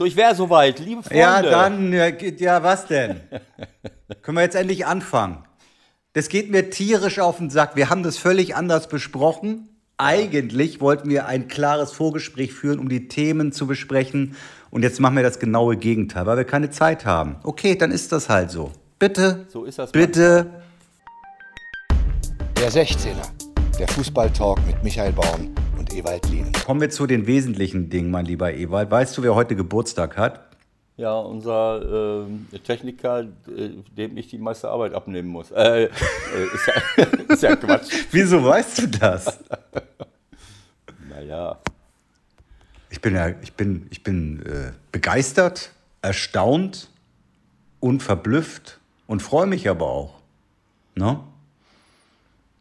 So, ich wäre soweit, liebe Freunde. Ja, dann, ja, was denn? Können wir jetzt endlich anfangen? Das geht mir tierisch auf den Sack. Wir haben das völlig anders besprochen. Eigentlich wollten wir ein klares Vorgespräch führen, um die Themen zu besprechen. Und jetzt machen wir das genaue Gegenteil, weil wir keine Zeit haben. Okay, dann ist das halt so. Bitte. So ist das Bitte. Der 16er, der Fußballtalk mit Michael Baum Ewald Lien. Kommen wir zu den wesentlichen Dingen, mein lieber Ewald. Weißt du, wer heute Geburtstag hat? Ja, unser äh, Techniker, äh, dem ich die meiste Arbeit abnehmen muss. Äh, äh, ist, ja, ist ja Quatsch. Wieso weißt du das? Naja, Ich bin, ja, ich bin, ich bin äh, begeistert, erstaunt und verblüfft und freue mich aber auch. Ne?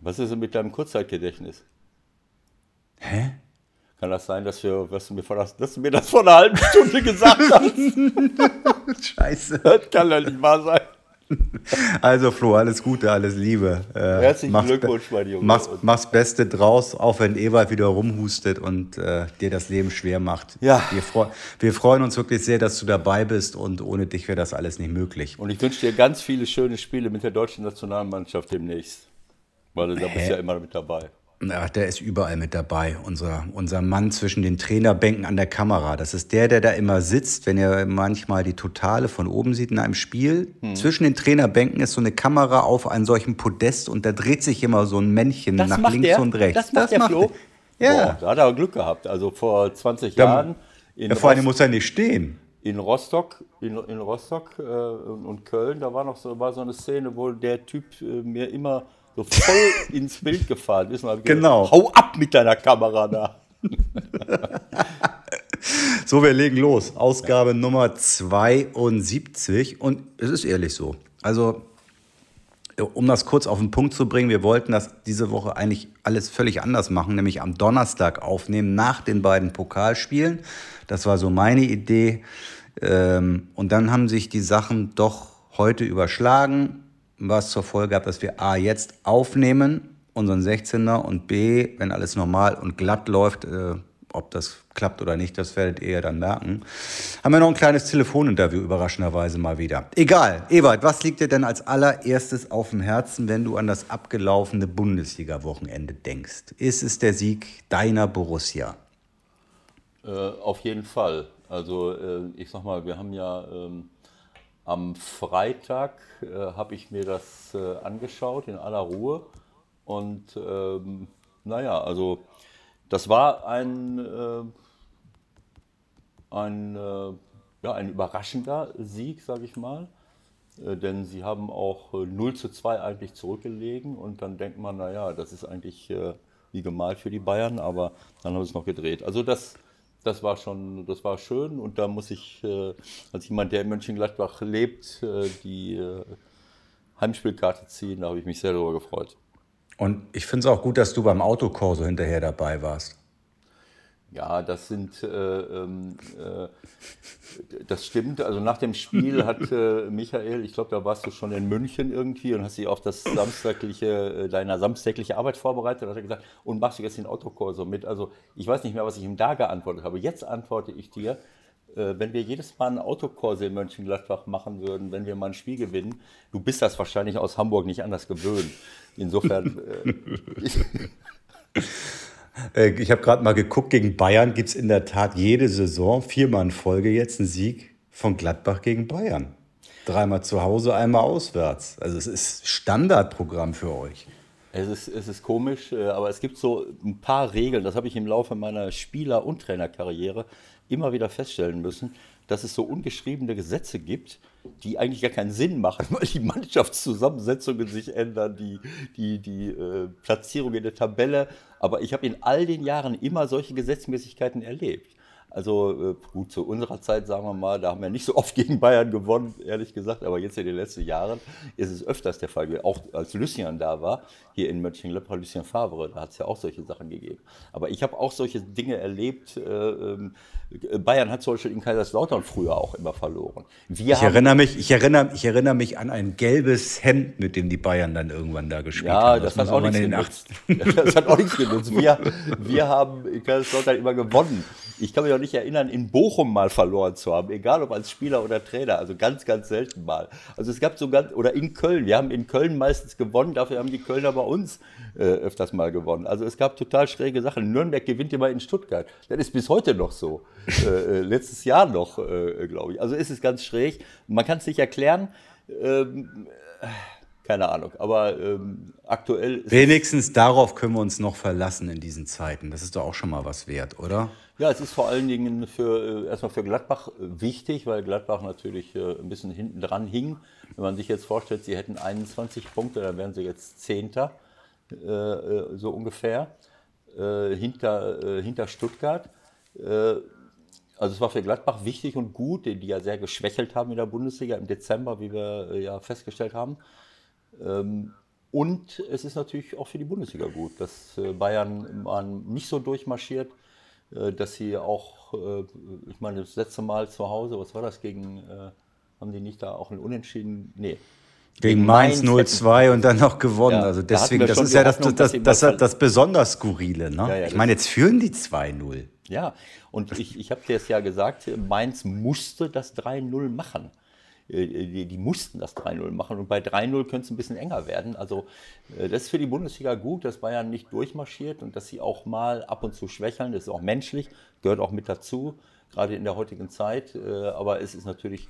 was ist denn mit deinem Kurzzeitgedächtnis? Hä? Kann das sein, dass, wir, was du mir vor, dass du mir das vor einer halben Stunde gesagt hast? Scheiße. Das kann doch nicht wahr sein. Also Flo, alles Gute, alles Liebe. Äh, Herzlichen mach's Glückwunsch, mein Junge. Mach's, mach's Beste draus, auch wenn Ewald wieder rumhustet und äh, dir das Leben schwer macht. Ja. Wir, freu wir freuen uns wirklich sehr, dass du dabei bist und ohne dich wäre das alles nicht möglich. Und ich wünsche dir ganz viele schöne Spiele mit der deutschen Nationalmannschaft demnächst. Weil du da bist ja immer mit dabei. Ja, der ist überall mit dabei. Unser, unser Mann zwischen den Trainerbänken an der Kamera. Das ist der, der da immer sitzt, wenn ihr manchmal die Totale von oben sieht in einem Spiel. Hm. Zwischen den Trainerbänken ist so eine Kamera auf einem solchen Podest und da dreht sich immer so ein Männchen Das nach macht links der? und rechts. Das macht der Flo? er. Ja. Boah, da hat er Glück gehabt. Also vor 20 Da- Jahren in, ja, vor allem muss er nicht stehen. in Rostock, in, in Rostock äh, und und Köln, da war noch so, war so eine Szene, wo der Typ äh, mir immer so voll ins Bild gefahren ist. Genau. Hau ab mit deiner Kamera da. So, wir legen los. Ausgabe Nummer 72. Und es ist ehrlich so. Also, um das kurz auf den Punkt zu bringen, wir wollten das diese Woche eigentlich alles völlig anders machen, nämlich am Donnerstag aufnehmen, nach den beiden Pokalspielen. Das war so meine Idee. Ähm, Und dann haben sich die Sachen doch heute überschlagen, was zur Folge hat, dass wir A jetzt aufnehmen, unseren 16er, und B, wenn alles normal und glatt läuft, äh, ob das klappt oder nicht, das werdet ihr ja dann merken. Haben wir noch ein kleines Telefoninterview, überraschenderweise mal wieder. Egal, Ewald, was liegt dir denn als allererstes auf dem Herzen, wenn du an das abgelaufene Bundesliga-Wochenende denkst? Ist es der Sieg deiner Borussia? Äh, auf jeden Fall. Also äh, ich sag mal, wir haben ja ähm, am Freitag äh, habe ich mir das äh, angeschaut in aller Ruhe und ähm, naja, also das war ein, äh, ein, äh, ja, ein überraschender Sieg, sage ich mal. Äh, denn sie haben auch äh, 0 zu 2 eigentlich zurückgelegen und dann denkt man, naja, das ist eigentlich äh, wie gemalt für die Bayern, aber dann haben sie es noch gedreht. Also das, das war schon, das war schön und da muss ich, äh, als jemand, der in Mönchengladbach lebt, äh, die äh, Heimspielkarte ziehen, da habe ich mich sehr darüber gefreut. Und ich finde es auch gut, dass du beim Autokorso hinterher dabei warst. Ja, das sind, äh, ähm, äh, das stimmt. Also nach dem Spiel hat äh, Michael, ich glaube, da warst du schon in München irgendwie und hast dich auf das samstagliche, äh, deiner samstägliche Arbeit vorbereitet. Da hat er gesagt, und machst du jetzt den Autokorso mit? Also ich weiß nicht mehr, was ich ihm da geantwortet habe. Jetzt antworte ich dir, äh, wenn wir jedes Mal einen Autokorso in Mönchengladbach machen würden, wenn wir mal ein Spiel gewinnen, du bist das wahrscheinlich aus Hamburg nicht anders gewöhnt. Insofern, äh, Ich habe gerade mal geguckt, gegen Bayern gibt es in der Tat jede Saison, viermal in Folge jetzt, einen Sieg von Gladbach gegen Bayern. Dreimal zu Hause, einmal auswärts. Also es ist Standardprogramm für euch. Es ist, es ist komisch, äh, aber es gibt so ein paar Regeln, das habe ich im Laufe meiner Spieler- und Trainerkarriere immer wieder feststellen müssen, dass es so ungeschriebene Gesetze gibt, die eigentlich gar keinen Sinn machen, weil die Mannschaftszusammensetzungen sich ändern, die, die, die äh, Platzierung in der Tabelle. Aber ich habe in all den Jahren immer solche Gesetzmäßigkeiten erlebt. Also äh, gut, zu unserer Zeit, sagen wir mal, da haben wir nicht so oft gegen Bayern gewonnen, ehrlich gesagt, aber jetzt in den letzten Jahren ist es öfters der Fall. Auch als Lucien da war, hier in Mönchengladbach, Lucien Favre, da hat es ja auch solche Sachen gegeben. Aber ich habe auch solche Dinge erlebt. Äh, ähm, Bayern hat zum Beispiel in Kaiserslautern früher auch immer verloren. Wir Ich erinnere, mich, ich, erinnere, ich erinnere mich an ein gelbes Hemd, mit dem die Bayern dann irgendwann da gespielt Ja, haben. das, muss hat auch nichts genutzt. Das hat auch nichts genutzt. Wir, wir haben in Kaiserslautern immer gewonnen. Ich kann mich auch nicht erinnern, in Bochum mal verloren zu haben, egal ob als Spieler oder Trainer, also ganz, ganz selten mal. Also es gab so ganz, oder in Köln, wir haben in Köln meistens gewonnen, dafür haben die Kölner bei uns äh, öfters mal gewonnen. Also es gab total schräge Sachen. Nürnberg gewinnt immer in Stuttgart. Das ist bis heute noch so. Äh, äh letztes Jahr noch, äh, glaube ich. Also ist es ganz schräg. Man kann es nicht erklären. Ähm, keine Ahnung. Aber ähm, aktuell. Wenigstens darauf können wir uns noch verlassen in diesen Zeiten. Das ist doch auch schon mal was wert, oder? Ja, es ist vor allen Dingen für, äh, erstmal für Gladbach äh, wichtig, weil Gladbach natürlich äh, ein bisschen hinten dran hing. Wenn man sich jetzt vorstellt, sie hätten 21 Punkte, dann wären sie jetzt Zehnter, so ungefähr, hinter, hinter Stuttgart. also es war für Gladbach wichtig und gut, die ja sehr geschwächelt haben in der Bundesliga im Dezember, wie wir ja festgestellt haben. Ähm, und es ist natürlich auch für die Bundesliga gut, dass Bayern nicht so durchmarschiert, dass sie auch, äh, ich meine, das letzte Mal zu Hause, was war das gegen, haben die nicht da auch ein Unentschieden? Nee. Gegen Mainz 0-2 und dann noch gewonnen. Ja, also deswegen, da das ist ja das, Hoffnung, das, das, das, das, besonders Skurrile. Ne? Ja, ja, ich meine, jetzt führen die 2-0. Ja, und ich, ich habe dir es ja gesagt, Mainz musste das 3-0 machen. Äh, die, die, mussten das 3-0 machen und bei 3-0 könnte es ein bisschen enger werden. Also äh, das ist für die Bundesliga gut, dass Bayern nicht durchmarschiert und dass sie auch mal ab und zu schwächeln. Das ist auch menschlich, gehört auch mit dazu, gerade in der heutigen Zeit. Äh, aber es ist natürlich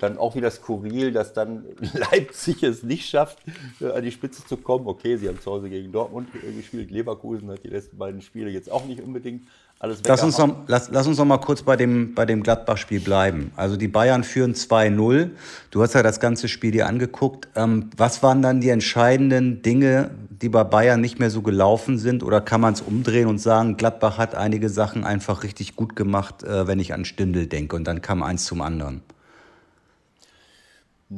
dann auch wieder skurril, dass dann Leipzig es nicht schafft, an die Spitze zu kommen. Okay, sie haben zu Hause gegen Dortmund gespielt. Leverkusen hat die letzten beiden Spiele jetzt auch nicht unbedingt alles lass uns, noch, lass, lass uns noch mal kurz bei dem, bei dem Gladbach-Spiel bleiben. Also die Bayern führen 2-0. Du hast ja das ganze Spiel dir angeguckt. Ähm, was waren dann die entscheidenden Dinge, die bei Bayern nicht mehr so gelaufen sind? Oder kann man es umdrehen und sagen, Gladbach hat einige Sachen einfach richtig gut gemacht, äh, wenn ich an Stindel denke? Und dann kam eins zum anderen.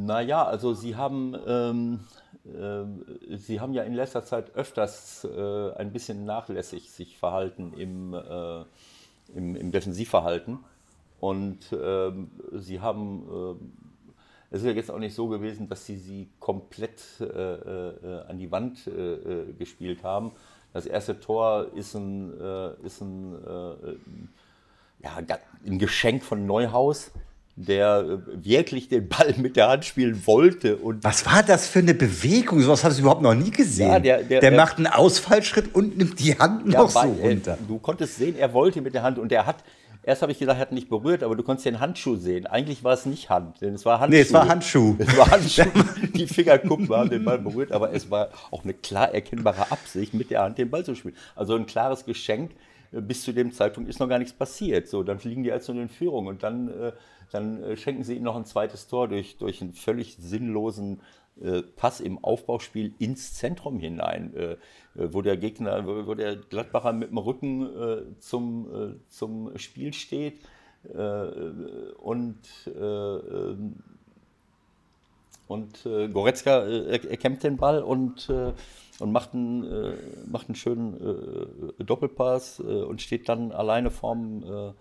Naja, also sie haben ähm, äh, Sie haben ja in letzter Zeit öfters äh, ein bisschen nachlässig sich verhalten im, äh, im, im Defensivverhalten. Und ähm, Sie haben, es ist ja jetzt auch nicht so gewesen, dass Sie sie komplett an die Wand gespielt haben. Das erste Tor ist ein, ist ein, ja, ein Geschenk von Neuhaus der äh, wirklich den Ball mit der Hand spielen wollte. Und Was war das für eine Bewegung? So was habe ich überhaupt noch nie gesehen. Ja, der, der, der macht einen Ausfallschritt und nimmt die Hand noch ja, so runter. Du konntest sehen, er wollte mit der Hand und er hat, erst habe ich gedacht, er hat nicht berührt, aber du konntest den Handschuh sehen. Eigentlich war es nicht Hand, denn es war Handschuh. Nee, es war Handschuh. Es war Handschuh. die Fingerkuppen haben den Ball berührt, aber es war auch eine klar erkennbare Absicht, mit der Hand den Ball zu spielen. Also ein klares Geschenk. Bis zu dem Zeitpunkt ist noch gar nichts passiert. So, dann fliegen die also in Führung und dann äh, dann äh, schenken sie ihm noch ein zweites Tor durch, durch einen völlig sinnlosen äh, Pass im Aufbauspiel ins Zentrum hinein, wo der Gegner, wo, wo, der Gladbacher mit dem Rücken zum, zum Spiel steht und, ähm, und Goretzka erkämpft den Ball und, und macht, einen, macht einen schönen Doppelpass und steht dann alleine vorm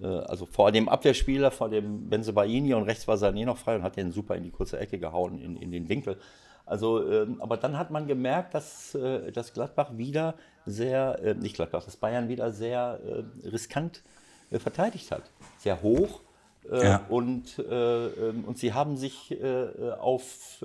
äh, also vor dem Abwehrspieler, vor dem Benzebaini und rechts war Sané noch frei und hat den super in die kurze Ecke gehauen, in, in den Winkel. Also, ähm, aber dann hat man gemerkt, dass, äh, dass Gladbach wieder sehr, äh, nicht Gladbach, dass Bayern wieder sehr äh, riskant äh, verteidigt hat. Sehr hoch. Äh, ja. und, ähm, und sie haben sich auf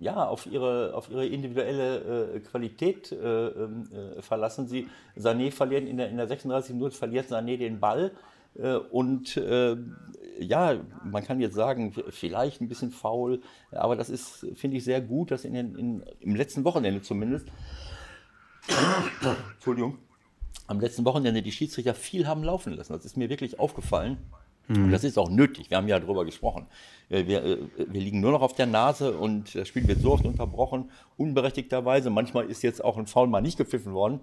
ja, auf ihre, auf ihre individuelle äh, Qualität äh, ähm, äh, verlassen. Sie, Sané verliert in der, in der 36 Minute verliert Sané den Ball. Äh, und äh, ja, man kann jetzt sagen, vielleicht ein bisschen faul, aber das ist, finde ich, sehr gut, dass in den, in, im letzten Wochenende zumindest, Entschuldigung, am letzten Wochenende die Schiedsrichter viel haben laufen lassen. Das ist mir wirklich aufgefallen. Und mhm. das ist auch nötig. Wir haben ja darüber gesprochen. Wir, äh, wir, liegen nur noch auf der Nase und das Spiel wird so oft unterbrochen, unberechtigterweise. Manchmal ist jetzt auch ein Foul mal nicht gepfiffen worden.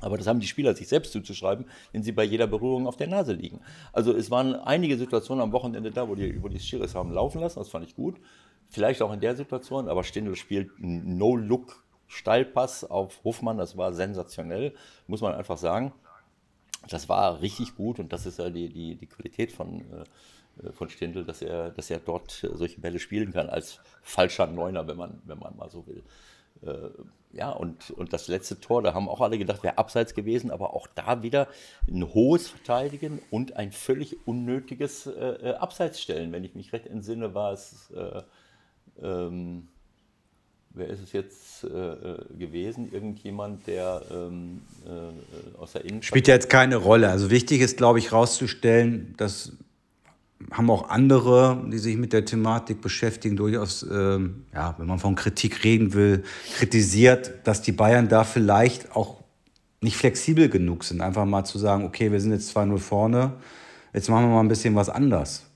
Aber das haben die Spieler sich selbst zuzuschreiben, wenn sie bei jeder Berührung auf der Nase liegen. Also es waren einige Situationen am Wochenende da, wo die, wo die Schiris haben laufen lassen. Das fand ich gut. Vielleicht auch in der Situation, aber Stindl spielt einen No-Look Steilpass auf Hofmann. Das war sensationell, muss man einfach sagen das war richtig gut und das ist ja die, die, die Qualität von, äh, von Stindl, dass er, dass er dort solche Bälle spielen kann als falscher Neuner, wenn man, wenn man mal so will. äh, ja, und, und das letzte Tor, da haben auch alle gedacht, wäre abseits gewesen, aber auch da wieder ein hohes Verteidigen und ein völlig unnötiges äh, äh Abseitsstellen. Wenn ich mich recht entsinne, war es, äh, ähm, wer ist es jetzt äh, äh gewesen? Irgendjemand, der ähm, äh, aus der Innenstadt. Spielt ja jetzt keine Rolle. Also wichtig ist, glaube ich, rauszustellen, dass haben auch andere, die sich mit der Thematik beschäftigen, durchaus, ähm, ja, wenn man von Kritik reden will, kritisiert, dass die Bayern da vielleicht auch nicht flexibel genug sind, einfach mal zu sagen, okay, wir sind jetzt 2-0 vorne, jetzt machen wir mal ein bisschen was anders.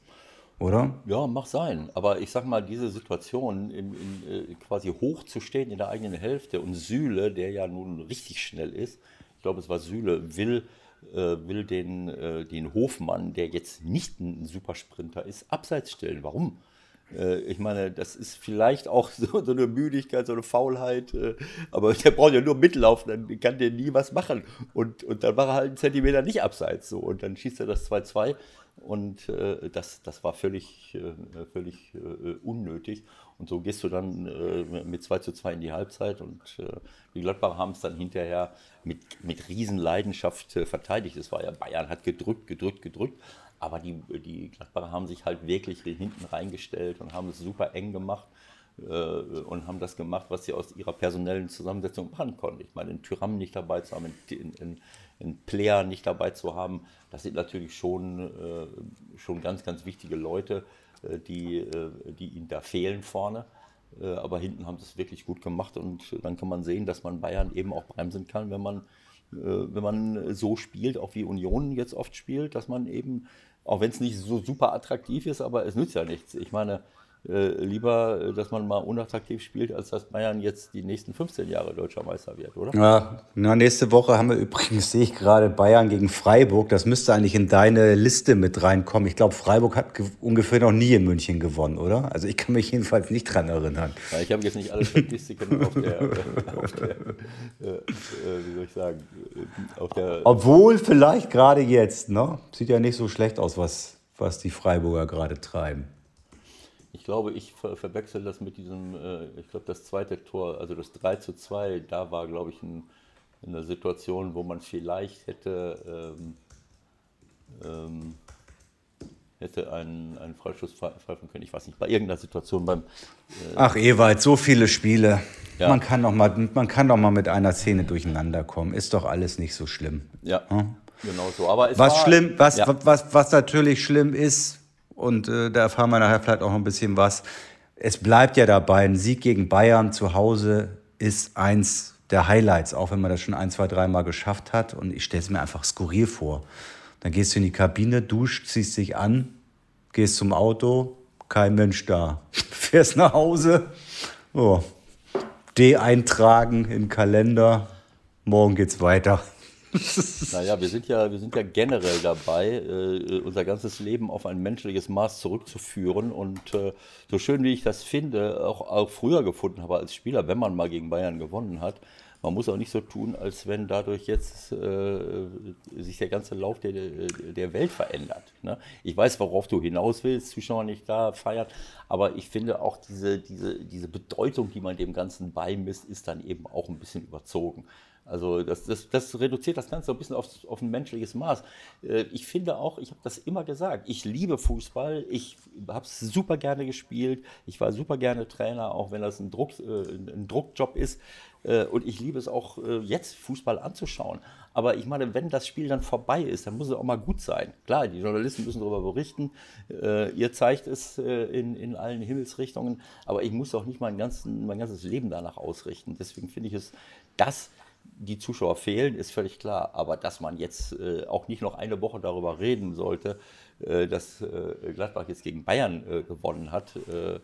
Oder? Ja, mag sein. Aber ich sag mal, diese Situation, in, in, äh, quasi hochzustehen in der eigenen Hälfte und Sühle, der ja nun richtig schnell ist, ich glaube, es war Sühle, will äh, will den, äh, den Hofmann, der jetzt nicht ein Supersprinter ist, abseits stellen. Warum? Äh, ich meine, das ist vielleicht auch so, so, eine Müdigkeit, so eine Faulheit, äh, aber der braucht ja nur mitlaufen, dann kann der nie was machen. Und, und dann war er halt einen Zentimeter nicht abseits so und dann schießt er das 2-2 und äh, das, das war völlig, äh, völlig unnötig. Und so gehst du dann äh, mit 2 zu 2 in die Halbzeit und äh, die Gladbacher haben es dann hinterher mit, mit Riesenleidenschaft äh, verteidigt. Es war ja, Bayern hat gedrückt, gedrückt, gedrückt, aber die, die Gladbacher haben sich halt wirklich hinten reingestellt und haben es super eng gemacht äh, und haben das gemacht, was sie aus ihrer personellen Zusammensetzung machen konnten. Ich meine, in Tyram nicht dabei zu haben, in, in, in Player nicht dabei zu haben, das sind natürlich schon, äh, schon ganz, ganz wichtige Leute äh, die, äh, die ihnen da fehlen vorne. Aber hinten haben sie es wirklich gut gemacht und dann kann man sehen, dass man Bayern eben auch bremsen kann, wenn man, wenn man so spielt, auch wie Union jetzt oft spielt, dass man eben, auch wenn es nicht so super attraktiv ist, aber es nützt ja nichts. Ich meine, äh, lieber, äh, dass man mal unattraktiv spielt, als dass Bayern jetzt die nächsten 15 Jahre deutscher Meister wird, oder? Ja, na, nächste Woche haben wir übrigens, sehe ich gerade, Bayern gegen Freiburg. Das müsste eigentlich in deine Liste mit reinkommen. Ich glaube, Freiburg hat ungefähr noch nie in München gewonnen, oder? Also ich kann mich jedenfalls nicht dran erinnern. Ja, ich habe jetzt nicht alle Statistiken auf der, auf der äh, wie soll ich sagen, auf der... Obwohl vielleicht gerade jetzt, ne? Sieht ja nicht so schlecht aus, was, was die Freiburger gerade treiben. Ich glaube, ich ver verwechsel das mit diesem, äh, ich glaube, das zweite Tor, also das 3 zu 2, da war, glaube ich, ein, eine Situation, wo man vielleicht hätte, ähm, ähm, hätte einen, einen Freischuss pfeifen können. Ich weiß nicht, bei irgendeiner Situation beim. Äh Ach, Ewald, so viele Spiele. Ja. Man, kann doch mal, man kann doch mal mit einer Szene durcheinander kommen. Ist doch alles nicht so schlimm. Ja. Hm? Genau so. Aber was, war, schlimm, was, ja. was, was natürlich schlimm ist, und äh, da erfahren wir nachher vielleicht auch ein bisschen was. Es bleibt ja dabei, ein Sieg gegen Bayern zu Hause ist eins der Highlights, auch wenn man das schon ein, zwei, dreimal geschafft hat. Und ich stelle es mir einfach skurril vor. Dann gehst du in die Kabine, duscht, ziehst dich an, gehst zum Auto, kein Mensch da. Fährst nach Hause, oh, D eintragen im Kalender, morgen geht's weiter. Naja, wir sind ja, wir sind ja generell dabei, äh, unser ganzes Leben auf ein menschliches Maß zurückzuführen. Und äh, so schön wie ich das finde, auch, auch früher gefunden habe als Spieler, wenn man mal gegen Bayern gewonnen hat, man muss auch nicht so tun, als wenn dadurch jetzt äh, sich der ganze Lauf der, der Welt verändert. Ne? Ich weiß, worauf du hinaus willst, Zuschauer nicht da, feiern, aber ich finde auch diese, diese, diese Bedeutung, die man dem Ganzen beimisst, ist dann eben auch ein bisschen überzogen. Also das, das, das reduziert das Ganze ein bisschen auf, auf ein menschliches Maß. Äh, ich finde auch, ich habe das immer gesagt, ich liebe Fußball, ich habe es super gerne gespielt, ich war super gerne Trainer, auch wenn das ein, Druck, äh, ein Druckjob ist. Äh, und ich liebe es auch jetzt, Fußball anzuschauen. Aber ich meine, wenn das Spiel dann vorbei ist, dann muss es auch mal gut sein. Klar, die Journalisten müssen darüber berichten. Ihr zeigt es in, in allen Himmelsrichtungen. Aber ich muss auch nicht mein, ganzen, mein ganzes Leben danach ausrichten. Deswegen finde ich es das die Zuschauer fehlen, ist völlig klar. Aber dass man jetzt äh, auch nicht noch eine Woche darüber reden sollte, äh, dass äh, Gladbach jetzt gegen Bayern äh, gewonnen hat, äh, äh,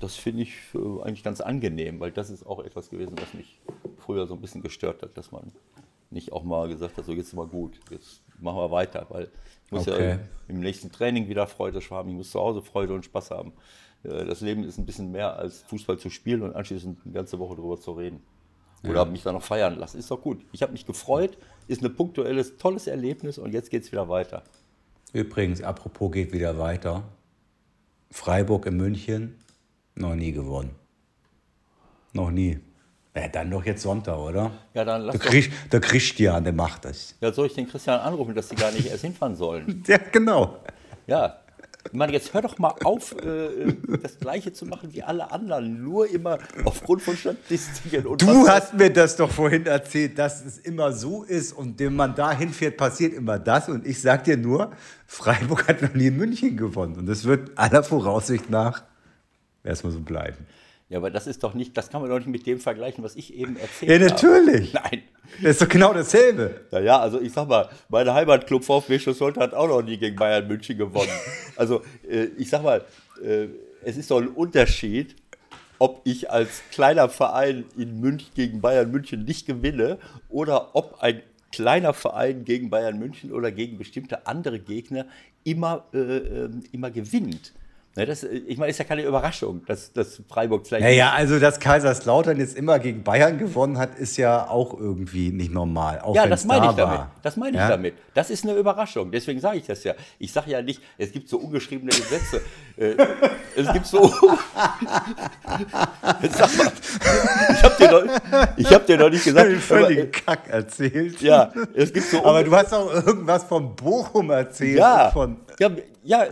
das finde ich eigentlich ganz angenehm, weil das ist auch etwas gewesen, was mich früher so ein bisschen gestört hat, dass man nicht auch mal gesagt hat, so jetzt ist mal gut, jetzt machen wir weiter, weil ich muss okay. ja im nächsten Training wieder Freude haben, ich muss zu Hause Freude und Spaß haben. Das Leben ist ein bisschen mehr als Fußball zu spielen und anschließend eine ganze Woche darüber zu reden. Oder ja. mich da noch feiern lassen. Ist doch gut. Ich habe mich gefreut, ist ein punktuelles, tolles Erlebnis und jetzt geht es wieder weiter. Übrigens, apropos geht wieder weiter. Freiburg in München, noch nie gewonnen. Noch nie. Ja, dann doch jetzt Sonntag, oder? Ja, dann lass da kriegst du ja, der macht das. ja, soll ich den Christian anrufen, dass die gar nicht erst hinfahren sollen? Ja, genau. Ja. Ich meine, jetzt hör doch mal auf, äh, das Gleiche zu machen wie alle anderen. Nur immer aufgrund von Statistiken. Und Du hast mir das doch vorhin erzählt, dass es immer so ist und wenn man da hinfährt, passiert immer das. Und ich sag dir nur, Freiburg hat noch nie in München gewonnen. Und das wird aller Voraussicht nach erstmal so bleiben. Ja, aber das ist doch nicht, das kann man doch nicht mit dem vergleichen, was ich eben erzählt Ja, habe. natürlich. Nein. Das ist doch genau dasselbe. Naja, also ich sag mal, mein Heimatclub VfB Schlossholt hat auch noch nie gegen Bayern München gewonnen. Also äh, ich sag mal, äh, es ist doch ein Unterschied, ob ich als kleiner Verein in München gegen Bayern München nicht gewinne oder ob ein kleiner Verein gegen Bayern München oder gegen bestimmte andere Gegner immer, äh, äh, immer gewinnt. Ne, das, ich meine, ist ja keine Überraschung, dass, dass Freiburg vielleicht Ja, ja, also dass Kaiserslautern jetzt immer gegen Bayern gewonnen hat, ist ja auch irgendwie nicht normal. Auch Ja, das meine da ich damit. war. Das meine ich Ja? damit. Das ist eine Überraschung. Deswegen sage ich das ja. Ich sage ja nicht, es gibt so ungeschriebene Gesetze. Äh, es gibt so. Sag mal, ich habe dir, noch- ich hab dir noch nicht gesagt. Den aber, völligen äh, Kack erzählt. ja, es gibt so. Aber du hast auch irgendwas von Bochum erzählt. ja, Von, ja, ja,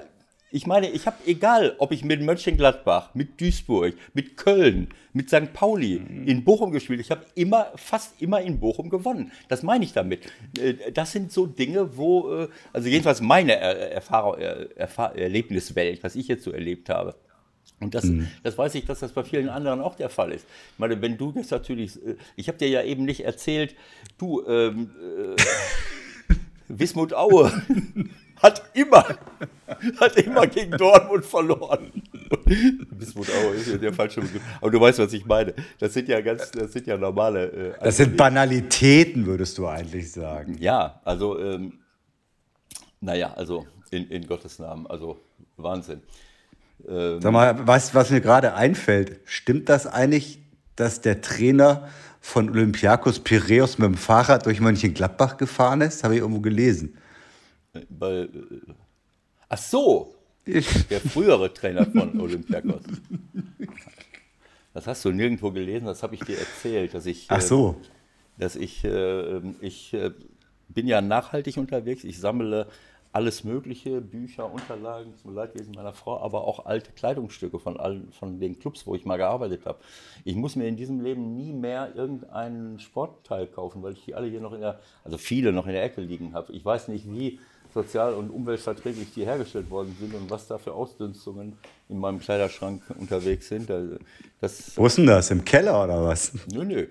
ich meine, ich habe egal, ob ich mit Mönchengladbach, mit Duisburg, mit Köln, mit St. Pauli Mhm. in Bochum gespielt. Ich habe immer, fast immer in Bochum gewonnen. Das meine ich damit. Äh, Das sind so Dinge, wo, äh, also jedenfalls meine Er- Erfahrung, Er- Erfahr Erlebniswelt, was ich jetzt so erlebt habe. Und das, das weiß ich, dass das bei vielen anderen auch der Fall ist. Ich meine, wenn du jetzt natürlich, äh, ich habe dir ja eben nicht erzählt, du, ähm, äh, Wismut Aue hat immer, hat immer gegen Dortmund verloren. Wismut Aue ist ja der falsche Begriff. Aber du weißt, was ich meine. Das sind ja ganz, das sind ja normale. Äh, das sind Banalitäten, würdest du eigentlich sagen. ja, also, ähm, naja, also in, in Gottes Namen, also Wahnsinn. Sag mal, was, was mir gerade einfällt, stimmt das eigentlich, dass der Trainer von Olympiakos Piräus mit dem Fahrrad durch Mönchengladbach gefahren ist? Habe ich irgendwo gelesen. Weil, äh, ach so, der frühere Trainer von Olympiakos. Das hast du nirgendwo gelesen, das habe ich dir erzählt, dass ich, Ach äh, so. dass ich, äh, ich äh, bin ja nachhaltig unterwegs. Ich sammle alles Mögliche, Bücher, Unterlagen zum Leidwesen meiner Frau, aber auch alte Kleidungsstücke von allen, von den Clubs, wo ich mal gearbeitet habe. Ich muss mir in diesem Leben nie mehr irgendeinen Sportteil kaufen, weil ich die alle hier noch in der, also viele noch in der Ecke liegen habe. Ich weiß nicht, wie sozial- und umweltverträglich die hergestellt worden sind und was da für Ausdünstungen in meinem Kleiderschrank unterwegs sind. Das, Wo ist denn das? Im Keller oder was? Nö, nö.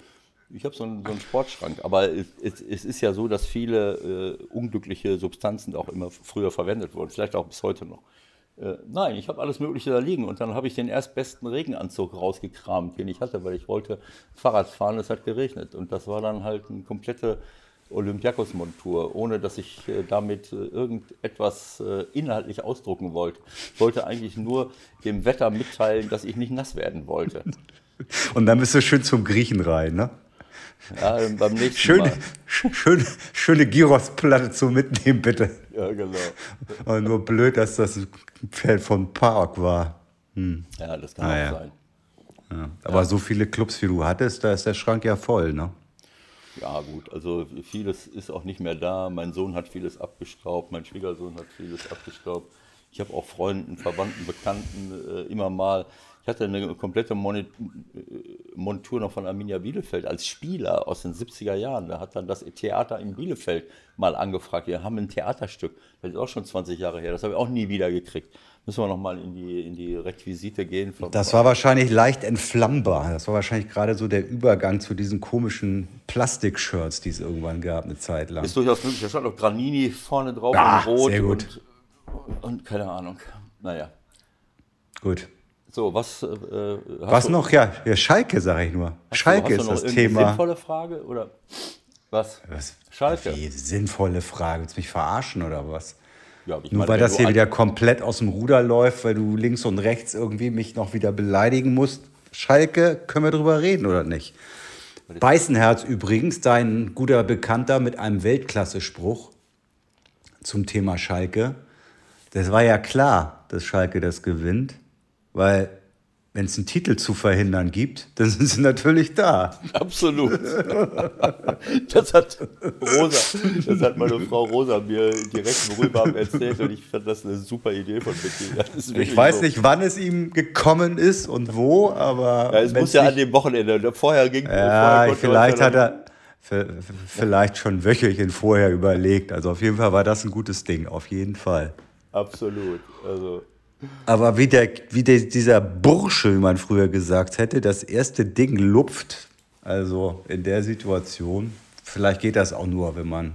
Ich habe so einen, so einen Sportschrank. Aber es, es, es ist ja so, dass viele äh, unglückliche Substanzen auch immer früher verwendet wurden. Vielleicht auch bis heute noch. Äh, nein, ich habe alles Mögliche da liegen. Und dann habe ich den erstbesten Regenanzug rausgekramt, den ich hatte, weil ich wollte Fahrrad fahren. Es hat geregnet. Und das war dann halt eine komplette Olympiakos-Montur, ohne dass ich äh, damit äh, irgendetwas äh, inhaltlich ausdrucken wollte. Ich wollte eigentlich nur dem Wetter mitteilen, dass ich nicht nass werden wollte. Und dann bist du schön zum Griechen rein, ne? Ja, beim nächsten Schöne, Mal. schöne, schöne Gyros-Platte zum Mitnehmen, bitte. Ja, genau. Aber nur blöd, dass das ein Pferd von Park war. Ja, das kann Ah, auch ja. sein. Ja. Aber so viele Clubs, wie du hattest, da ist der Schrank ja voll, ne? Ja, gut, also vieles ist auch nicht mehr da. Mein Sohn hat vieles abgestaubt, mein Schwiegersohn hat vieles abgestaubt. Ich habe auch Freunden, Verwandten, Bekannten äh, immer mal. Ich hatte eine komplette Moni- äh, Montur noch von Arminia Bielefeld als Spieler aus den 70er Jahren. Da hat dann das Theater in Bielefeld mal angefragt. Wir haben ein Theaterstück. Das ist auch schon 20 Jahre her. Das habe ich auch nie wieder gekriegt. Müssen wir noch mal in die, in die Requisite gehen. Das war wahrscheinlich leicht entflammbar. Das war wahrscheinlich gerade so der Übergang zu diesen komischen Plastikshirts, die es irgendwann gab, eine Zeit lang. Ist durchaus möglich. Da stand noch Granini vorne drauf Ah, in Rot. sehr gut. Und, und keine Ahnung. Naja. Gut. So, was. Äh, Was du, noch? Ja, ja Schalke, sage ich nur. Schalke du, ist das Thema. sinnvolle Frage? Oder was? Was? Schalke. Wie sinnvolle Frage. Willst du mich verarschen oder was? Ja, Nur meine, weil das hier wieder komplett aus dem Ruder läuft, weil du links und rechts irgendwie mich noch wieder beleidigen musst. Schalke, können wir drüber reden oder nicht? Beißenherz übrigens, dein guter Bekannter mit einem Weltklasse-Spruch zum Thema Schalke. Das war ja klar, dass Schalke das gewinnt, weil wenn es einen Titel zu verhindern gibt, dann sind sie natürlich da. Absolut. Das hat Rosa, das hat meine Frau Rosa mir direkt worüber erzählt und ich fand das eine super Idee von Betty. Ich weiß so. nicht, wann es ihm gekommen ist und wo, aber. Ja, es muss ja an dem Wochenende. Vorher ging Ja, vorher vielleicht hat er vielleicht schon Wöchelchen vorher überlegt. Also auf jeden Fall war das ein gutes Ding, auf jeden Fall. Absolut. Also aber wie, der, wie der, dieser Bursche, wie man früher gesagt hätte, das erste Ding lupft, also in der Situation, vielleicht geht das auch nur, wenn man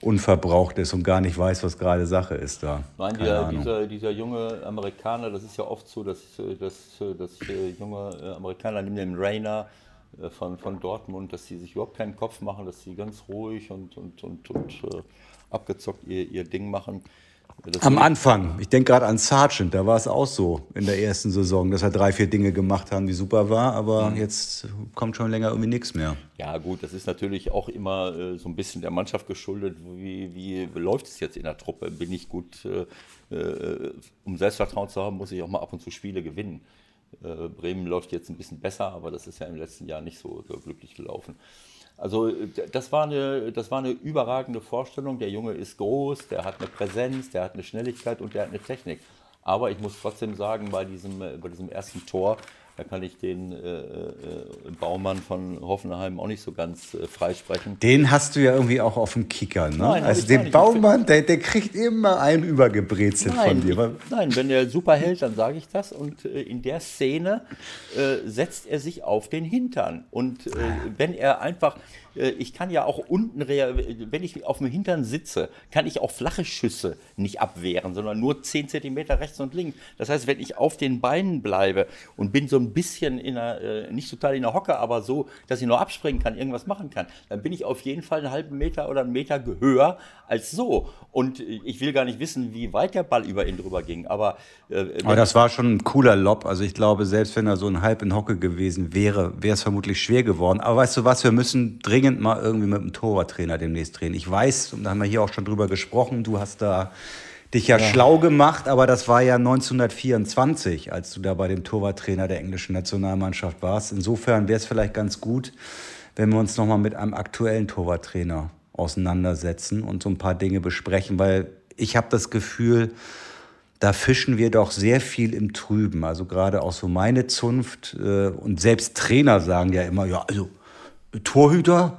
unverbraucht ist und gar nicht weiß, was gerade Sache ist da. Nein, dieser, dieser, dieser, junge Amerikaner, das ist ja oft so, dass, dass, dass junge Amerikaner neben dem Rainer äh, von, von Dortmund, dass sie sich überhaupt keinen Kopf machen, dass sie ganz ruhig und, und, und, und äh, abgezockt ihr, ihr Ding machen. Am Anfang, ich denke gerade an Sargent, da war es auch so in der ersten Saison, dass er drei, vier Dinge gemacht haben, die super war, aber mhm. jetzt kommt schon länger irgendwie nichts mehr. Ja gut, das ist natürlich auch immer äh, so ein bisschen der Mannschaft geschuldet. Wie, wie läuft es jetzt in der Truppe? Bin ich gut, äh, äh, um Selbstvertrauen zu haben, muss ich auch mal ab und zu Spiele gewinnen. Äh, Bremen läuft jetzt ein bisschen besser, aber das ist ja im letzten Jahr nicht so, so glücklich gelaufen. Also das war, eine, das war eine überragende Vorstellung. Der Junge ist groß, der hat eine Präsenz, der hat eine Schnelligkeit und der hat eine Technik. Aber ich muss trotzdem sagen, bei diesem, bei diesem ersten Tor, da kann ich den äh, äh, Baumann von Hoffenheim auch nicht so ganz äh, freisprechen. Den hast du ja irgendwie auch auf dem Kicker, ne? Nein, also den Baumann, der, der kriegt immer einen übergebrezelt von dir. Ich, nein, wenn der super hält, dann sage ich das. Und äh, in der Szene äh, setzt er sich auf den Hintern. Und äh, wenn er einfach äh, ich kann ja auch unten, wenn ich auf dem Hintern sitze, kann ich auch flache Schüsse nicht abwehren, sondern nur 10 cm rechts und links. Das heißt, wenn ich auf den Beinen bleibe und bin so ein bisschen in einer, äh, nicht total in der Hocke, aber so, dass ich nur abspringen kann, irgendwas machen kann, dann bin ich auf jeden Fall einen halben Meter oder einen Meter höher als so. Und ich will gar nicht wissen, wie weit der Ball über ihn drüber ging. Aber, äh, aber das war schon ein cooler Lob. Also ich glaube, selbst wenn er so ein halb in Hocke gewesen wäre, wäre es vermutlich schwer geworden. Aber weißt du was, wir müssen dringend mal irgendwie mit dem Torwarttrainer demnächst drehen. Ich weiß, und da haben wir hier auch schon drüber gesprochen, du hast da dich ja, ja, schlau gemacht, aber das war ja 1924, als du da bei dem Torwarttrainer der englischen Nationalmannschaft warst. Insofern wäre es vielleicht ganz gut, wenn wir uns nochmal mit einem aktuellen Torwarttrainer auseinandersetzen und so ein paar Dinge besprechen, weil ich habe das Gefühl, da fischen wir doch sehr viel im Trüben. Also gerade auch so meine Zunft äh, und selbst Trainer sagen ja immer, ja, also Torhüter,